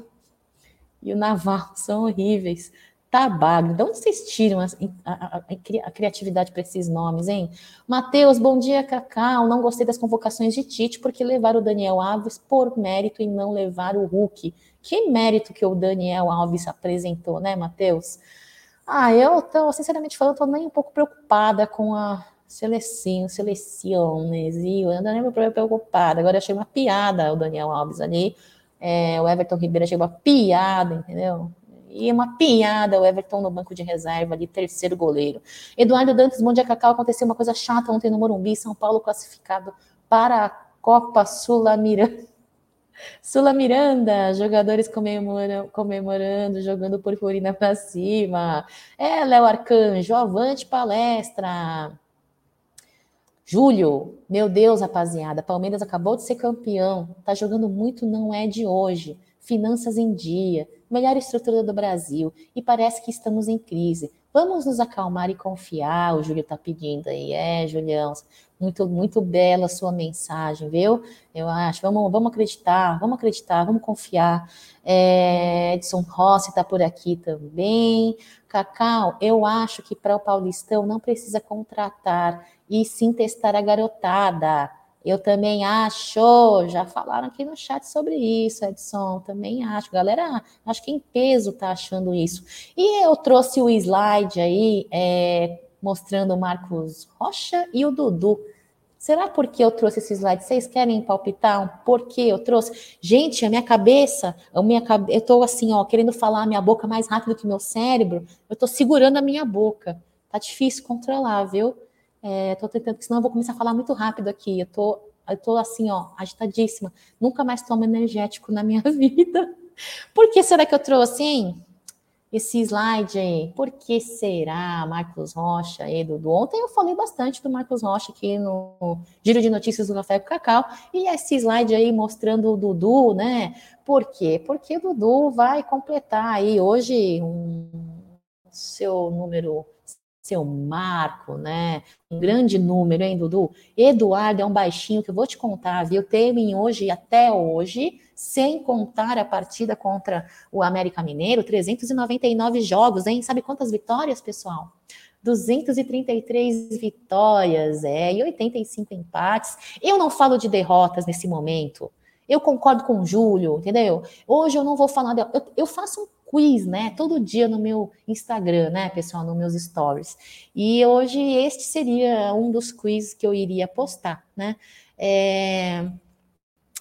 e o Naval. São horríveis. Tabago. De onde vocês tiram a, a, a, a criatividade para esses nomes, hein? Matheus, bom dia, Cacau. Não gostei das convocações de Tite porque levaram o Daniel Alves por mérito e não levar o Hulk. Que mérito que o Daniel Alves apresentou, né, Matheus? Ah, eu tô, sinceramente falando, tô nem um pouco preocupada com a seleção, seleções, e eu ando nem preocupada. Agora achei uma piada o Daniel Alves ali. É, o Everton Ribeiro achei uma piada, entendeu? E uma piada o Everton no banco de reserva ali, terceiro goleiro. Eduardo Dantas, bom dia, Cacau. Aconteceu uma coisa chata ontem no Morumbi, São Paulo classificado para a Copa Sul-Miranda. Sula Miranda, jogadores comemorando, comemorando jogando purpurina para cima. É, Léo Arcanjo, avante palestra. Júlio, meu Deus, rapaziada, Palmeiras acabou de ser campeão, tá jogando muito, não é de hoje. Finanças em dia, melhor estrutura do Brasil e parece que estamos em crise. Vamos nos acalmar e confiar, o Júlio está pedindo aí. É, Julião, muito, muito bela a sua mensagem, viu? Eu acho. Vamos, vamos acreditar, vamos acreditar, vamos confiar. É, Edson Rossi está por aqui também. Cacau, eu acho que para o Paulistão não precisa contratar e sim testar a garotada. Eu também acho, já falaram aqui no chat sobre isso, Edson, também acho. Galera, acho que em peso tá achando isso. E eu trouxe o slide aí, é, mostrando o Marcos Rocha e o Dudu. Será porque eu trouxe esse slide? Vocês querem palpitar um porquê eu trouxe? Gente, a minha cabeça, a minha, eu tô assim, ó, querendo falar a minha boca mais rápido que meu cérebro, eu tô segurando a minha boca. Tá difícil controlar, viu? É, tô tentando, senão eu vou começar a falar muito rápido aqui. Eu tô, eu tô assim, ó, agitadíssima. Nunca mais tomo energético na minha vida. Por que será que eu trouxe, hein? esse slide aí, por que será Marcos Rocha e Dudu? Ontem eu falei bastante do Marcos Rocha aqui no Giro de Notícias do Café com Cacau, e esse slide aí mostrando o Dudu, né? Por quê? Porque o Dudu vai completar aí hoje um seu número seu Marco, né? Um grande número, hein, Dudu? Eduardo é um baixinho que eu vou te contar, viu? Teve hoje até hoje, sem contar a partida contra o América Mineiro, 399 jogos, hein? Sabe quantas vitórias, pessoal? 233 vitórias, é, e 85 empates. Eu não falo de derrotas nesse momento. Eu concordo com o Júlio, entendeu? Hoje eu não vou falar de. Eu, eu faço um quiz, né? Todo dia no meu Instagram, né, pessoal, nos meus stories. E hoje este seria um dos quiz que eu iria postar, né? É...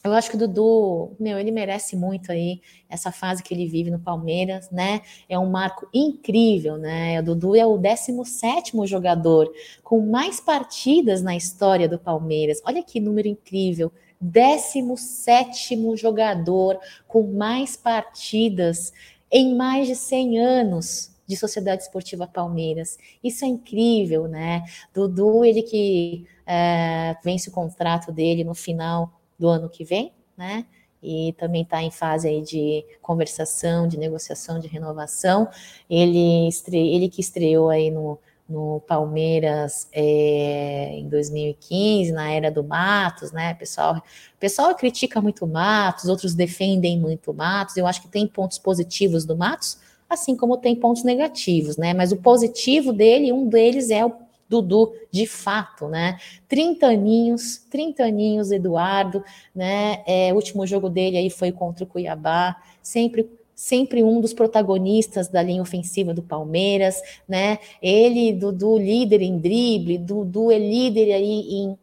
Eu acho que o Dudu, meu, ele merece muito aí essa fase que ele vive no Palmeiras, né? É um marco incrível, né? O Dudu é o 17 jogador com mais partidas na história do Palmeiras. Olha que número incrível. 17 jogador com mais partidas em mais de 100 anos de Sociedade Esportiva Palmeiras. Isso é incrível, né? Dudu, ele que é, vence o contrato dele no final do ano que vem, né? E também está em fase aí de conversação, de negociação, de renovação. Ele, estre... ele que estreou aí no, no Palmeiras é, em 2015, na era do Matos, né? Pessoal, pessoal critica muito Matos, outros defendem muito Matos. Eu acho que tem pontos positivos do Matos, assim como tem pontos negativos, né? Mas o positivo dele, um deles é o Dudu, de fato, né? 30 aninhos, 30 aninhos, Eduardo, né? É, o último jogo dele aí foi contra o Cuiabá, sempre sempre um dos protagonistas da linha ofensiva do Palmeiras, né? Ele, Dudu, líder em drible, Dudu é líder aí em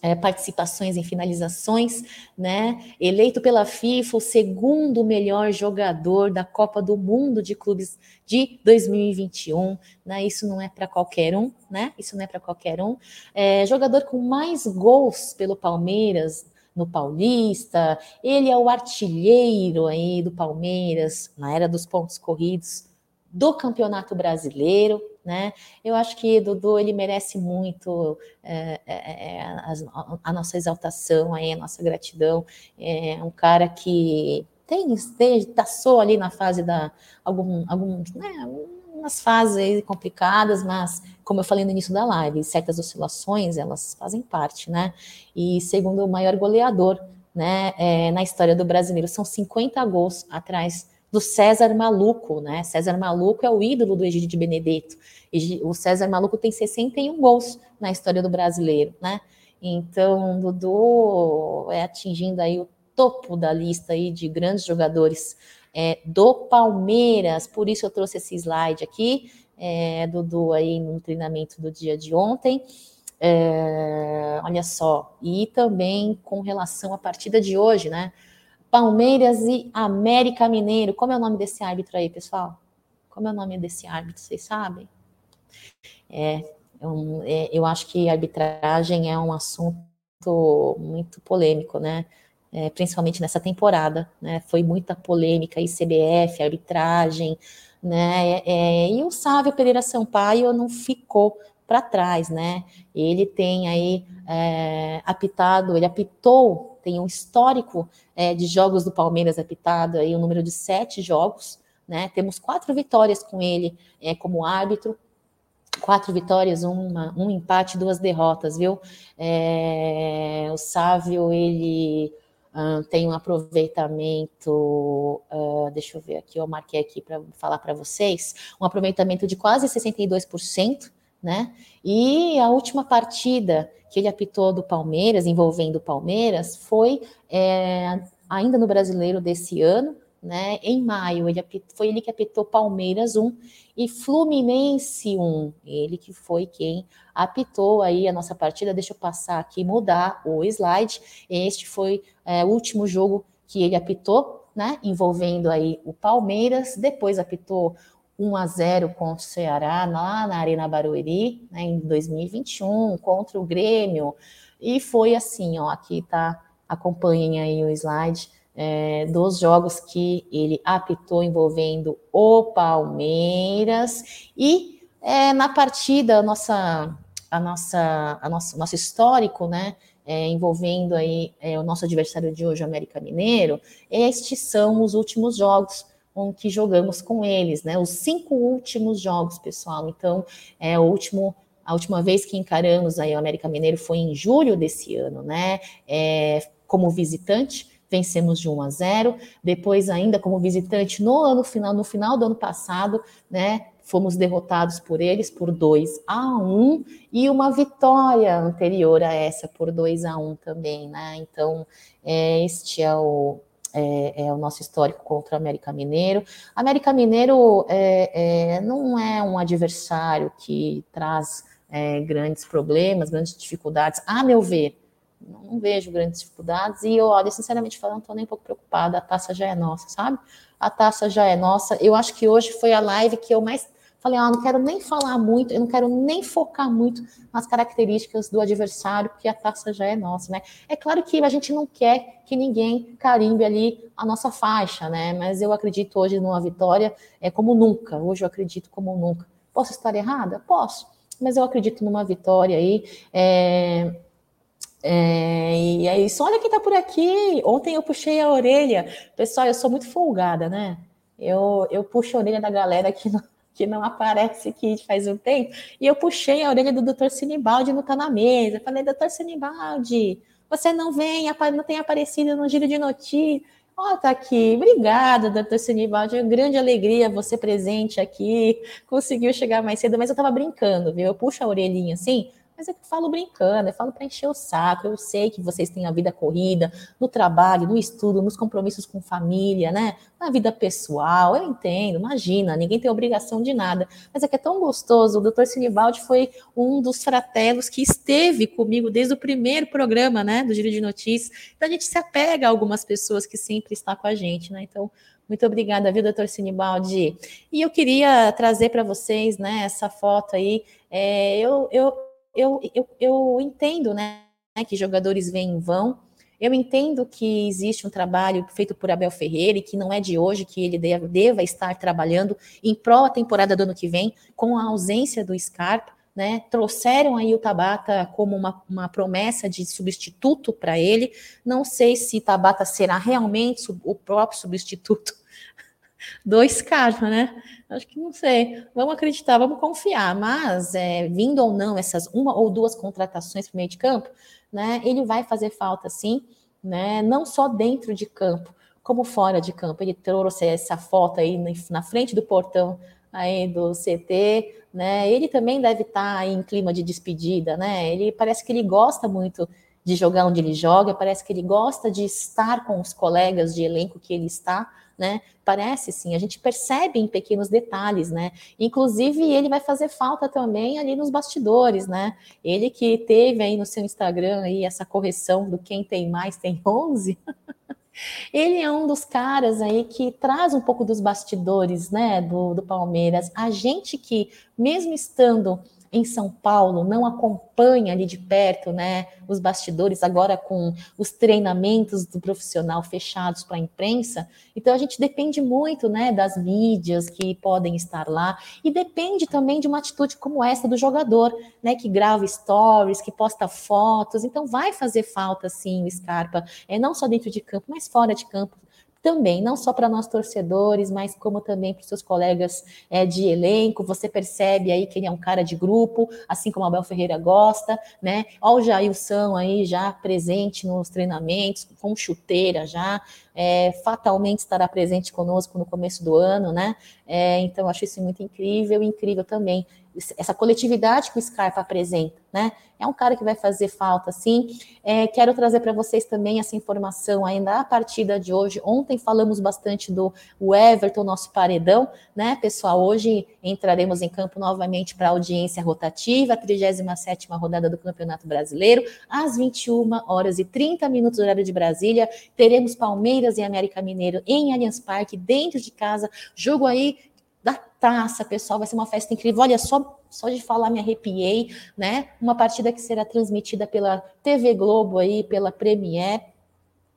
é, participações em finalizações, né? Eleito pela FIFA o segundo melhor jogador da Copa do Mundo de Clubes de 2021, né? Isso não é para qualquer um, né? Isso não é para qualquer um. É, jogador com mais gols pelo Palmeiras no Paulista, ele é o artilheiro aí do Palmeiras na era dos pontos corridos do Campeonato Brasileiro, né? Eu acho que Dudu ele merece muito é, é, é a, a, nossa exaltação, aí, a nossa gratidão. É um cara que tem, passou ali na fase da algum, algum né, umas fases complicadas, mas como eu falei no início da live, certas oscilações elas fazem parte, né? E segundo o maior goleador, né, é, na história do brasileiro, são 50 gols atrás do César Maluco, né? César Maluco é o ídolo do Egídio de Benedetto. O César Maluco tem 61 gols na história do brasileiro, né? Então, Dudu é atingindo aí o topo da lista aí de grandes jogadores é, do Palmeiras. Por isso eu trouxe esse slide aqui, é, Dudu aí no treinamento do dia de ontem. É, olha só, e também com relação à partida de hoje, né? Palmeiras e América Mineiro. Como é o nome desse árbitro aí, pessoal? Como é o nome desse árbitro? Vocês sabem? É, eu, é, é, eu acho que arbitragem é um assunto muito polêmico, né? É, principalmente nessa temporada, né? Foi muita polêmica, ICBF, arbitragem, né? É, e o Sávio Pereira Sampaio não ficou para trás, né? Ele tem aí é, apitado, ele apitou, tem um histórico é, de jogos do Palmeiras apitado, aí um número de sete jogos, né? Temos quatro vitórias com ele é, como árbitro, quatro vitórias, uma, um empate, duas derrotas, viu? É, o Sávio, ele tem um aproveitamento, uh, deixa eu ver aqui, eu marquei aqui para falar para vocês, um aproveitamento de quase 62%, né? E a última partida que ele apitou do Palmeiras, envolvendo o Palmeiras, foi é, ainda no brasileiro desse ano, né? Em maio, ele apitou, foi ele que apitou Palmeiras 1 e Fluminense 1. Ele que foi quem apitou aí a nossa partida. Deixa eu passar aqui, mudar o slide. Este foi é, o último jogo que ele apitou, né? Envolvendo aí o Palmeiras. Depois apitou 1 a 0 contra o Ceará lá na Arena Barueri, né, em 2021, contra o Grêmio. E foi assim, ó, aqui tá, acompanhem aí o slide é, dos jogos que ele apitou envolvendo o Palmeiras e é, na partida a nossa a nossa a nossa nosso histórico, né, é, envolvendo aí é, o nosso adversário de hoje, América Mineiro. Estes são os últimos jogos que jogamos com eles, né? Os cinco últimos jogos, pessoal. Então, é o último a última vez que encaramos aí o América Mineiro foi em julho desse ano, né? É, como visitante, vencemos de 1 a 0. Depois, ainda como visitante, no ano final, no final do ano passado, né? Fomos derrotados por eles por 2 a 1 e uma vitória anterior a essa por 2 a 1 também, né? Então, é, este é o, é, é, o nosso histórico contra o América Mineiro. América Mineiro é, é, não é um adversário que traz é, grandes problemas, grandes dificuldades, a meu ver. Não vejo grandes dificuldades e eu, olha, sinceramente falando, não estou nem um pouco preocupada. A taça já é nossa, sabe? A taça já é nossa. Eu acho que hoje foi a live que eu mais Falei, ah, não quero nem falar muito, eu não quero nem focar muito nas características do adversário, porque a taça já é nossa, né? É claro que a gente não quer que ninguém carimbe ali a nossa faixa, né? Mas eu acredito hoje numa vitória é como nunca. Hoje eu acredito como nunca. Posso estar errada? Posso. Mas eu acredito numa vitória aí. É... É, e é isso. Olha quem tá por aqui. Ontem eu puxei a orelha. Pessoal, eu sou muito folgada, né? Eu, eu puxo a orelha da galera aqui no, que não aparece aqui faz um tempo, e eu puxei a orelha do doutor Sinibaldi não tá na mesa. Falei, doutor Sinibaldi, você não vem, não tem aparecido no giro de notícias. Ó, oh, tá aqui. Obrigada, doutor Sinibaldi. É grande alegria você presente aqui. Conseguiu chegar mais cedo, mas eu tava brincando, viu? Eu puxo a orelhinha assim, mas eu falo brincando, eu falo para encher o saco. Eu sei que vocês têm a vida corrida, no trabalho, no estudo, nos compromissos com família, né? Na vida pessoal, eu entendo, imagina, ninguém tem obrigação de nada. Mas é que é tão gostoso. O doutor Sinibaldi foi um dos fratelos que esteve comigo desde o primeiro programa, né? Do Giro de Notícias. Então a gente se apega a algumas pessoas que sempre estão com a gente, né? Então, muito obrigada, viu, doutor Sinibaldi? E eu queria trazer para vocês, né, essa foto aí. É, eu, eu, eu, eu, eu entendo né, que jogadores vêm em vão, eu entendo que existe um trabalho feito por Abel Ferreira e que não é de hoje que ele deva, estar trabalhando em pró a temporada do ano que vem, com a ausência do Scarpa. Né, trouxeram aí o Tabata como uma, uma promessa de substituto para ele. Não sei se Tabata será realmente o próprio substituto do Scarpa, né? Acho que não sei. Vamos acreditar, vamos confiar. Mas, é, vindo ou não essas uma ou duas contratações para meio de campo, né? Ele vai fazer falta, sim, né? Não só dentro de campo, como fora de campo. Ele trouxe essa foto aí na frente do portão aí do CT, né? Ele também deve estar tá em clima de despedida, né? Ele parece que ele gosta muito de jogar onde ele joga, parece que ele gosta de estar com os colegas de elenco que ele está, né? Parece sim, a gente percebe em pequenos detalhes, né? Inclusive, ele vai fazer falta também ali nos bastidores, né? Ele que teve aí no seu Instagram aí essa correção do quem tem mais tem 11. Ele é um dos caras aí que traz um pouco dos bastidores, né, do, do Palmeiras. A gente que, mesmo estando em São Paulo não acompanha ali de perto, né, os bastidores agora com os treinamentos do profissional fechados para a imprensa. Então a gente depende muito, né, das mídias que podem estar lá e depende também de uma atitude como essa do jogador, né, que grava stories, que posta fotos. Então vai fazer falta sim o Scarpa, é não só dentro de campo, mas fora de campo também, não só para nós torcedores, mas como também para os seus colegas é, de elenco. Você percebe aí que ele é um cara de grupo, assim como Abel Ferreira gosta, né? Olha o Jailson aí já presente nos treinamentos, com chuteira já, é, fatalmente estará presente conosco no começo do ano, né? É, então, acho isso muito incrível, incrível também essa coletividade que o Scarpa apresenta, né? É um cara que vai fazer falta, sim. É, quero trazer para vocês também essa informação ainda a partida de hoje. Ontem falamos bastante do Everton, nosso paredão, né, pessoal? Hoje entraremos em campo novamente para audiência rotativa, a 37 rodada do Campeonato Brasileiro, às 21 horas e 30 minutos, horário de Brasília. Teremos Palmeiras e América Mineiro em Allianz Parque, dentro de casa. Jogo aí taça, pessoal, vai ser uma festa incrível. Olha, só, só de falar me arrepiei, né? Uma partida que será transmitida pela TV Globo aí, pela Premier.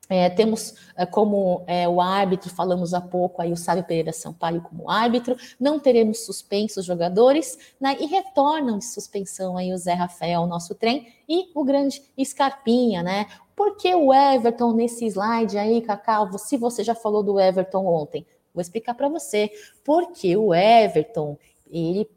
É, temos é, como é, o árbitro, falamos há pouco aí o Sábio Pereira Sampaio como árbitro, não teremos suspensos jogadores, né, e retornam de suspensão aí o Zé Rafael, nosso trem, e o grande Scarpinha, né? Por que o Everton nesse slide aí, Cacau? Se você já falou do Everton ontem, Vou explicar para você. Porque o Everton, ele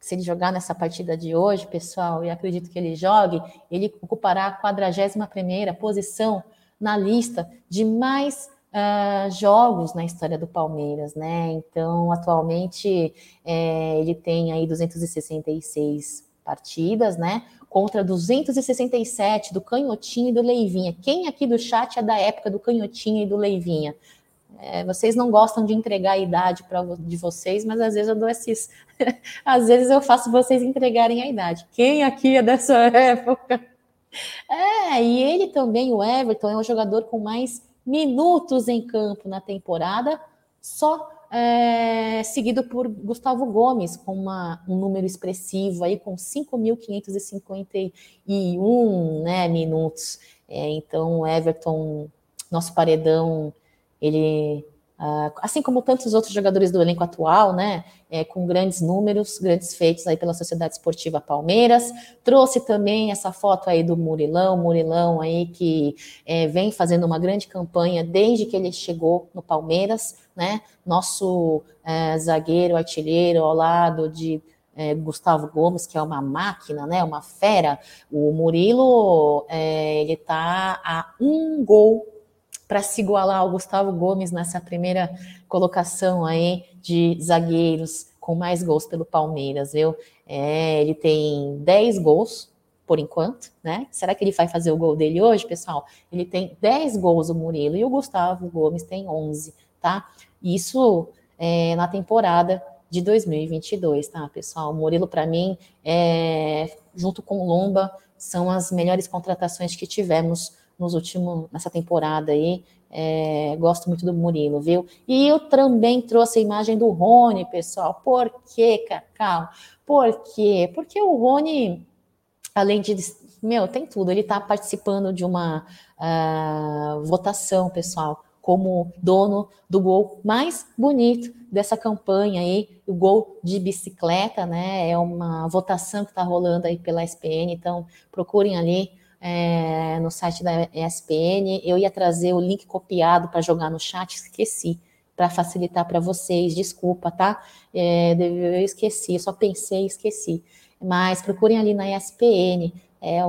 se ele jogar nessa partida de hoje, pessoal, e acredito que ele jogue, ele ocupará a 41ª posição na lista de mais uh, jogos na história do Palmeiras, né? Então, atualmente, é, ele tem aí 266 partidas, né? Contra 267 do Canhotinho e do Leivinha. Quem aqui do chat é da época do Canhotinho e do Leivinha? É, vocês não gostam de entregar a idade de vocês, mas às vezes eu dou esses. às vezes eu faço vocês entregarem a idade. Quem aqui é dessa época? É, e ele também, o Everton, é um jogador com mais minutos em campo na temporada, só é, seguido por Gustavo Gomes, com uma, um número expressivo aí, com 5.551 né, minutos. É, então, Everton, nosso paredão ele, uh, assim como tantos outros jogadores do elenco atual, né, é, com grandes números, grandes feitos aí pela Sociedade Esportiva Palmeiras, trouxe também essa foto aí do Murilão, Murilão aí que é, vem fazendo uma grande campanha desde que ele chegou no Palmeiras, né, nosso é, zagueiro, artilheiro ao lado de é, Gustavo Gomes, que é uma máquina, né, uma fera, o Murilo, é, ele tá a um gol para se igualar ao Gustavo Gomes nessa primeira colocação aí de zagueiros com mais gols pelo Palmeiras, viu? É, ele tem 10 gols por enquanto, né? Será que ele vai fazer o gol dele hoje, pessoal? Ele tem 10 gols o Murilo e o Gustavo Gomes tem 11, tá? Isso é, na temporada de 2022, tá, pessoal? O Murilo, para mim, é, junto com o Lomba, são as melhores contratações que tivemos nos últimos, nessa temporada aí. É, gosto muito do Murilo, viu? E eu também trouxe a imagem do Rony, pessoal. Por quê, Cacau? Por quê? Porque o Rony, além de. Meu, tem tudo. Ele está participando de uma uh, votação, pessoal, como dono do gol mais bonito dessa campanha aí, o gol de bicicleta, né? É uma votação que está rolando aí pela SPN, então procurem ali é, no site da ESPN. Eu ia trazer o link copiado para jogar no chat, esqueci, para facilitar para vocês. Desculpa, tá? É, eu esqueci, eu só pensei e esqueci. Mas procurem ali na ESPN. É,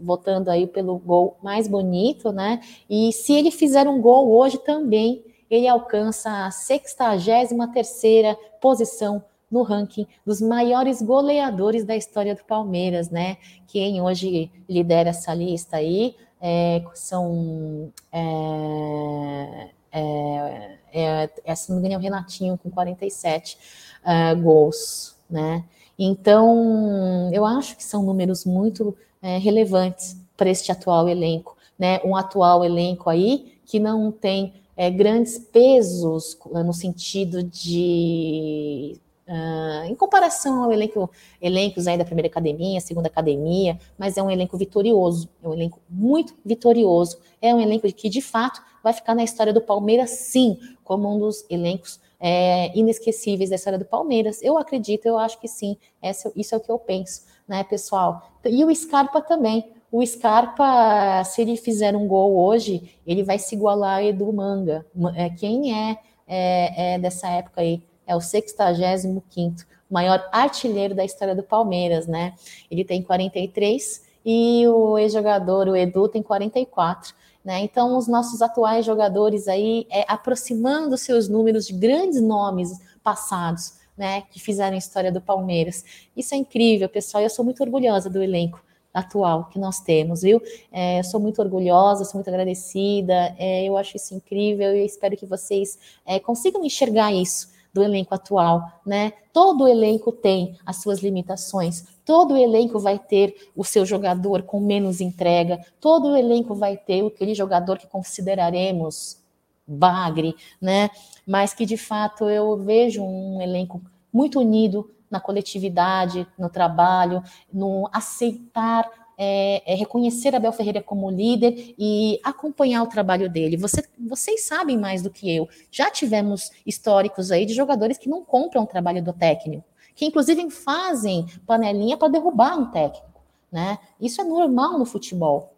votando aí pelo gol mais bonito, né? E se ele fizer um gol hoje também, ele alcança a 63 terceira posição no ranking dos maiores goleadores da história do Palmeiras, né? Quem hoje lidera essa lista aí é, são. É, é, é, é, se não me engano, é o Renatinho com 47 é, gols, né? Então, eu acho que são números muito é, relevantes para este atual elenco, né? Um atual elenco aí que não tem é, grandes pesos no sentido de Uh, em comparação ao elenco, elencos aí da primeira academia, segunda academia, mas é um elenco vitorioso, é um elenco muito vitorioso, é um elenco que de fato vai ficar na história do Palmeiras, sim, como um dos elencos é, inesquecíveis da história do Palmeiras. Eu acredito, eu acho que sim, essa, isso é o que eu penso, né, pessoal? E o Scarpa também. O Scarpa, se ele fizer um gol hoje, ele vai se igualar a Edu Manga. É, quem é, é, é dessa época aí? É o 65º maior artilheiro da história do Palmeiras, né? Ele tem 43 e o ex-jogador, o Edu, tem 44. Né? Então, os nossos atuais jogadores aí é, aproximando seus números de grandes nomes passados né, que fizeram a história do Palmeiras. Isso é incrível, pessoal. Eu sou muito orgulhosa do elenco atual que nós temos, viu? É, sou muito orgulhosa, sou muito agradecida. É, eu acho isso incrível e espero que vocês é, consigam enxergar isso do elenco atual, né? Todo elenco tem as suas limitações, todo elenco vai ter o seu jogador com menos entrega, todo elenco vai ter aquele jogador que consideraremos bagre, né? Mas que de fato eu vejo um elenco muito unido na coletividade, no trabalho, no aceitar é, é, reconhecer Abel Ferreira como líder e acompanhar o trabalho dele. Você, vocês sabem mais do que eu. Já tivemos históricos aí de jogadores que não compram o trabalho do técnico, que inclusive fazem panelinha para derrubar um técnico. Né? Isso é normal no futebol.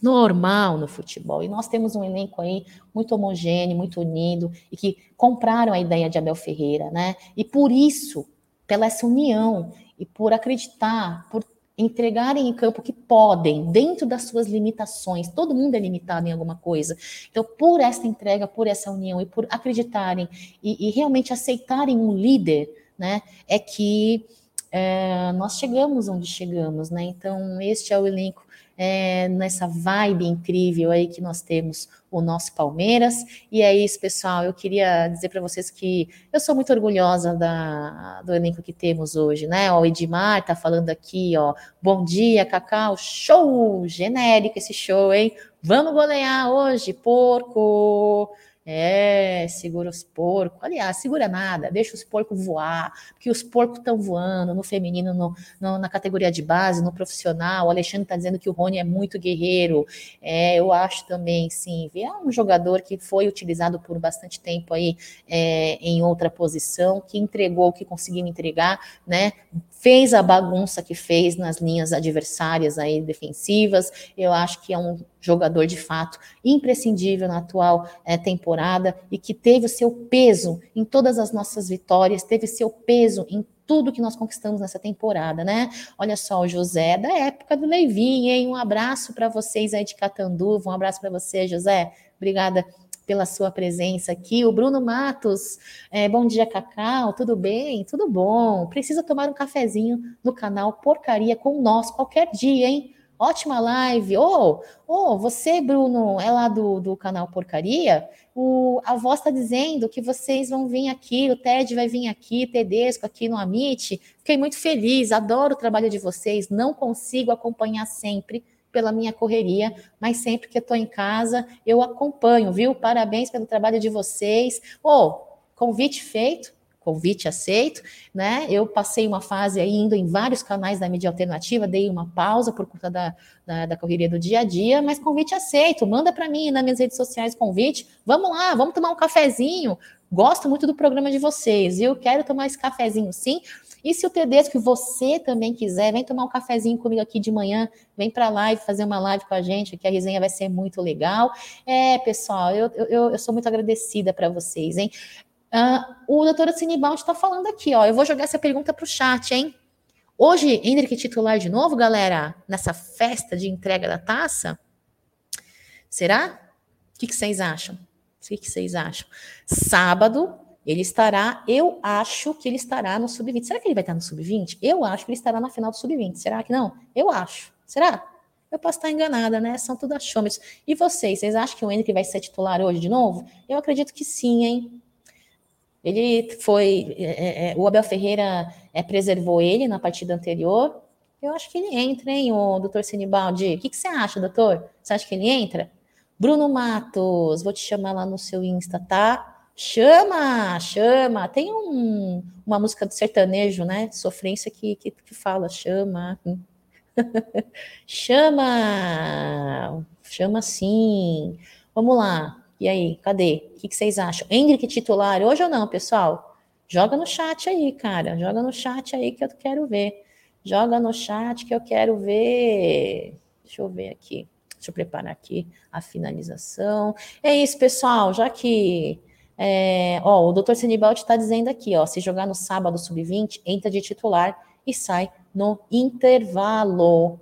Normal no futebol. E nós temos um elenco aí muito homogêneo, muito unido, e que compraram a ideia de Abel Ferreira, né? E por isso, pela essa união, e por acreditar, por entregarem em campo que podem, dentro das suas limitações. Todo mundo é limitado em alguma coisa. Então, por essa entrega, por essa união e por acreditarem e, e realmente aceitarem um líder, né, é que é, nós chegamos onde chegamos, né? Então, este é o elenco é, nessa vibe incrível aí que nós temos o nosso Palmeiras. E é isso, pessoal. Eu queria dizer para vocês que eu sou muito orgulhosa da, do elenco que temos hoje, né? O Edmar tá falando aqui, ó. Bom dia, Cacau. Show! Genérico esse show, hein? Vamos golear hoje, porco! É, segura os porcos. Aliás, segura nada, deixa os porcos voar, porque os porcos estão voando no feminino, no, no, na categoria de base, no profissional. O Alexandre está dizendo que o Rony é muito guerreiro. É, eu acho também, sim. É um jogador que foi utilizado por bastante tempo aí é, em outra posição, que entregou o que conseguiu entregar, né? Fez a bagunça que fez nas linhas adversárias aí defensivas. Eu acho que é um jogador de fato imprescindível na atual é, temporada e que teve o seu peso em todas as nossas vitórias, teve seu peso em tudo que nós conquistamos nessa temporada, né? Olha só, o José é da época do Leivinho, hein? Um abraço para vocês aí de Catanduva, um abraço para você, José. Obrigada pela sua presença aqui. O Bruno Matos, é, bom dia, Cacau, tudo bem? Tudo bom. Precisa tomar um cafezinho no canal Porcaria com nós qualquer dia, hein? Ótima live. Ô, oh, oh, você, Bruno, é lá do, do canal Porcaria? O, a voz está dizendo que vocês vão vir aqui, o Ted vai vir aqui, Tedesco aqui no Amit. Fiquei muito feliz, adoro o trabalho de vocês. Não consigo acompanhar sempre pela minha correria, mas sempre que estou em casa, eu acompanho, viu? Parabéns pelo trabalho de vocês. Ô, oh, convite feito convite aceito, né? Eu passei uma fase aí indo em vários canais da mídia alternativa, dei uma pausa por conta da, da, da correria do dia a dia, mas convite aceito, manda para mim nas minhas redes sociais convite, vamos lá, vamos tomar um cafezinho, gosto muito do programa de vocês, eu quero tomar esse cafezinho sim, e se o Tedesco você também quiser, vem tomar um cafezinho comigo aqui de manhã, vem para a live, fazer uma live com a gente, que a resenha vai ser muito legal. É, pessoal, eu, eu, eu sou muito agradecida para vocês, hein? Uh, o doutor Sinibaldi está falando aqui, ó. Eu vou jogar essa pergunta para o chat, hein? Hoje, Hendrick titular de novo, galera, nessa festa de entrega da taça? Será? O que, que vocês acham? O que, que vocês acham? Sábado, ele estará, eu acho que ele estará no sub-20. Será que ele vai estar no sub-20? Eu acho que ele estará na final do sub-20. Será que não? Eu acho. Será? Eu posso estar enganada, né? São tudo achômetros. E vocês, vocês acham que o Hendrick vai ser titular hoje de novo? Eu acredito que sim, hein? Ele foi. É, é, o Abel Ferreira é, preservou ele na partida anterior. Eu acho que ele entra, hein, o doutor Sinibaldi? O que, que você acha, doutor? Você acha que ele entra? Bruno Matos, vou te chamar lá no seu Insta, tá? Chama, chama. Tem um, uma música do sertanejo, né? Sofrência que, que, que fala, chama. chama, chama sim. Vamos lá. E aí, cadê? O que, vocês acham? Hendrick titular hoje ou não, pessoal? Joga no chat aí, cara. Joga no chat aí que eu quero ver. Joga no chat que eu quero ver. Deixa eu ver aqui. Deixa eu preparar aqui a finalização. É isso, pessoal. Já que. É, ó, o doutor Senibaldi está dizendo aqui, ó, se jogar no sábado sub-20, entra de titular e sai no intervalo.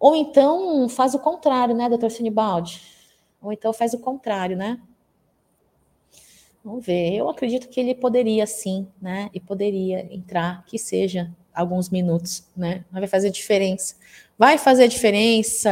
Ou então faz o contrário, né, doutor Senibaldi? Ou então faz o contrário, né? Vamos ver. Eu acredito que ele poderia sim, né? E poderia entrar, que seja alguns minutos, né? Mas vai fazer diferença. Vai fazer diferença.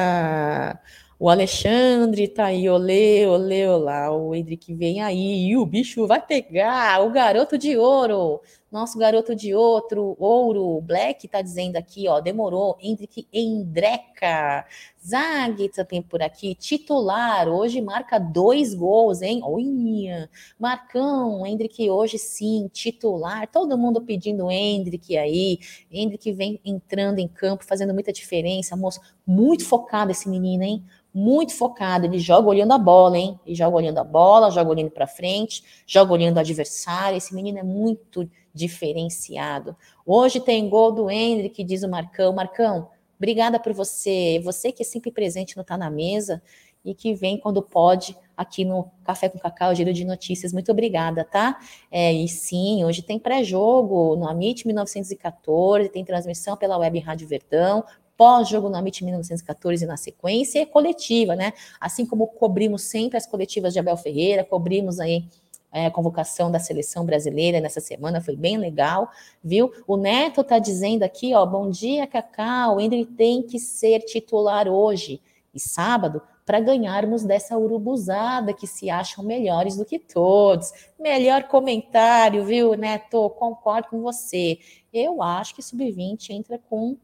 O Alexandre tá aí, olê, olê, olá. O Hendrick vem aí e o bicho vai pegar. O garoto de ouro. Nosso garoto de outro, ouro, Black tá dizendo aqui, ó, demorou. Hendrick Endreca. Zag também por aqui, titular, hoje marca dois gols, hein? Olha, Marcão, Hendrick hoje sim, titular, todo mundo pedindo Hendrick aí, Hendrick vem entrando em campo, fazendo muita diferença, moço, muito focado esse menino, hein? Muito focado, ele joga olhando a bola, hein? Ele joga olhando a bola, joga olhando para frente, joga olhando o adversário, esse menino é muito diferenciado. Hoje tem gol do Hendrick, diz o Marcão, Marcão, Obrigada por você, você que é sempre presente no Tá na Mesa e que vem quando pode aqui no Café com Cacau, Giro de Notícias. Muito obrigada, tá? É, e sim, hoje tem pré-jogo no Amit 1914, tem transmissão pela Web Rádio Verdão, pós-jogo no Amit 1914 na sequência, é coletiva, né? Assim como cobrimos sempre as coletivas de Abel Ferreira, cobrimos aí é, convocação da seleção brasileira nessa semana, foi bem legal, viu? O Neto tá dizendo aqui, ó, bom dia, Cacau, ele tem que ser titular hoje e sábado para ganharmos dessa urubuzada que se acham melhores do que todos. Melhor comentário, viu, Neto? Concordo com você. Eu acho que sub-20 entra com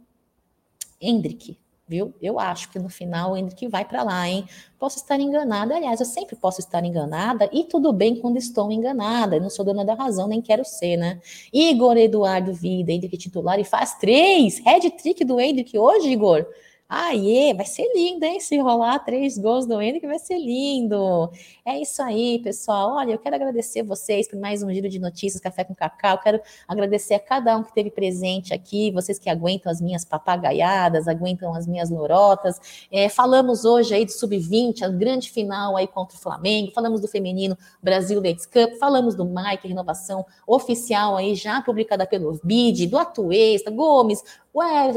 Hendrick, viu? Eu acho que no final o Hendrick vai para lá, hein? Posso estar enganada, aliás, eu sempre posso estar enganada e tudo bem quando estou enganada. Eu não sou dona da razão, nem quero ser, né? Igor Eduardo Vida, Hendrick titular e faz três. Red trick do Hendrick hoje, Igor. Aê, vai ser lindo, hein? Se rolar três gols do Henrique, vai ser lindo. É isso aí, pessoal. Olha, eu quero agradecer vocês por mais um giro de notícias, Café com Cacau. Quero agradecer a cada um que esteve presente aqui, vocês que aguentam as minhas papagaiadas, aguentam as minhas lorotas. É, falamos hoje aí do Sub-20, a grande final aí contra o Flamengo. Falamos do feminino Brasil Ladies Cup. Falamos do Mike, renovação oficial aí já publicada pelo BID, do Atuesta, Gomes,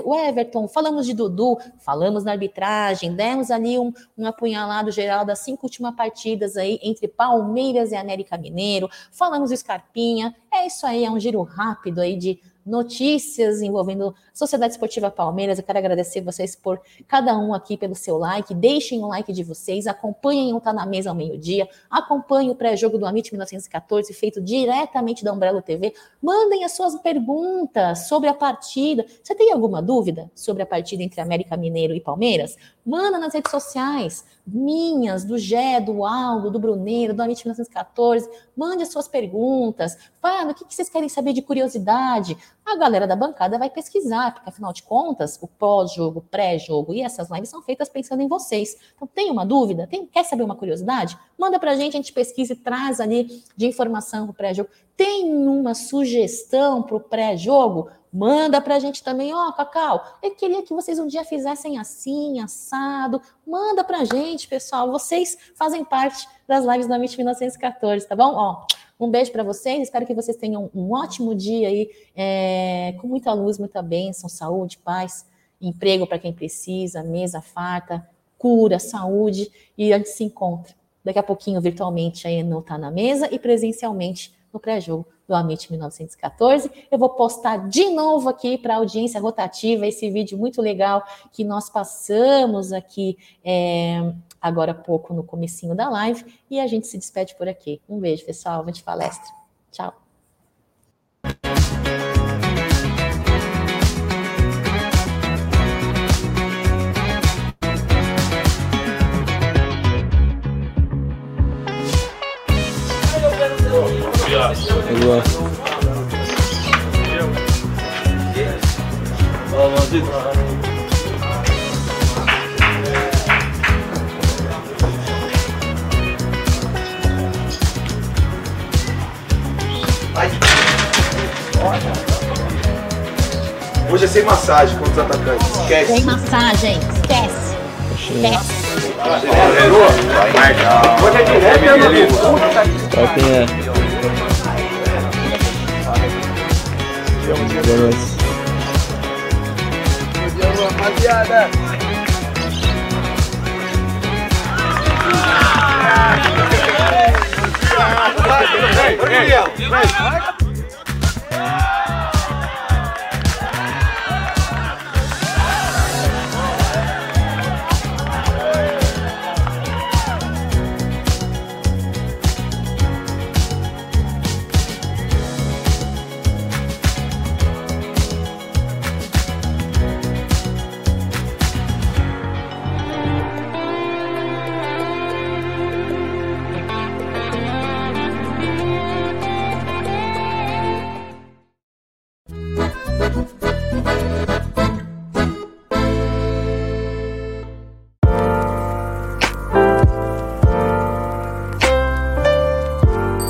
o Everton, falamos de Dudu, falamos na arbitragem, demos ali um, um apunhalado geral das cinco últimas partidas aí entre Palmeiras e América Mineiro, falamos do Scarpinha, é isso aí, é um giro rápido aí de notícias envolvendo Sociedade Esportiva Palmeiras. Eu quero agradecer vocês por cada um aqui pelo seu like. Deixem o like de vocês, acompanhem o Tá na Mesa ao meio-dia, acompanhem o pré-jogo do Amit 1914, feito diretamente da Umbrella TV. Mandem as suas perguntas sobre a partida. Você tem alguma dúvida sobre a partida entre América Mineiro e Palmeiras? Manda nas redes sociais, minhas, do Gé, do Aldo, do Bruneiro, do Amit 1914. Mande as suas perguntas. Fala, o que vocês querem saber de curiosidade? A galera da bancada vai pesquisar, porque afinal de contas, o pós-jogo, pré-jogo e essas lives são feitas pensando em vocês. Então, tem uma dúvida? Tem, quer saber uma curiosidade? Manda pra gente, a gente pesquisa e traz ali de informação pro pré-jogo. Tem uma sugestão pro pré-jogo? Manda para a gente também, ó, oh, Cacau, eu queria que vocês um dia fizessem assim, assado. Manda para a gente, pessoal. Vocês fazem parte das lives da MIT 1914, tá bom? Ó, um beijo para vocês. Espero que vocês tenham um ótimo dia aí, é, com muita luz, muita bênção, saúde, paz, emprego para quem precisa, mesa farta, cura, saúde. E a gente se encontra daqui a pouquinho virtualmente aí no Tá na Mesa e presencialmente no pré-jogo do Amit 1914. Eu vou postar de novo aqui para a audiência rotativa esse vídeo muito legal que nós passamos aqui é, agora há pouco no comecinho da live e a gente se despede por aqui. Um beijo, pessoal. Vamos de palestra. Tchau. Hoje é sem massagem contra os atacantes. Esquece. Sem massagem, esquece. Esquece. Hoje é direto, meu amigo. Qual quem é? Boa noite. Rapaziada. Ah! Gabriel.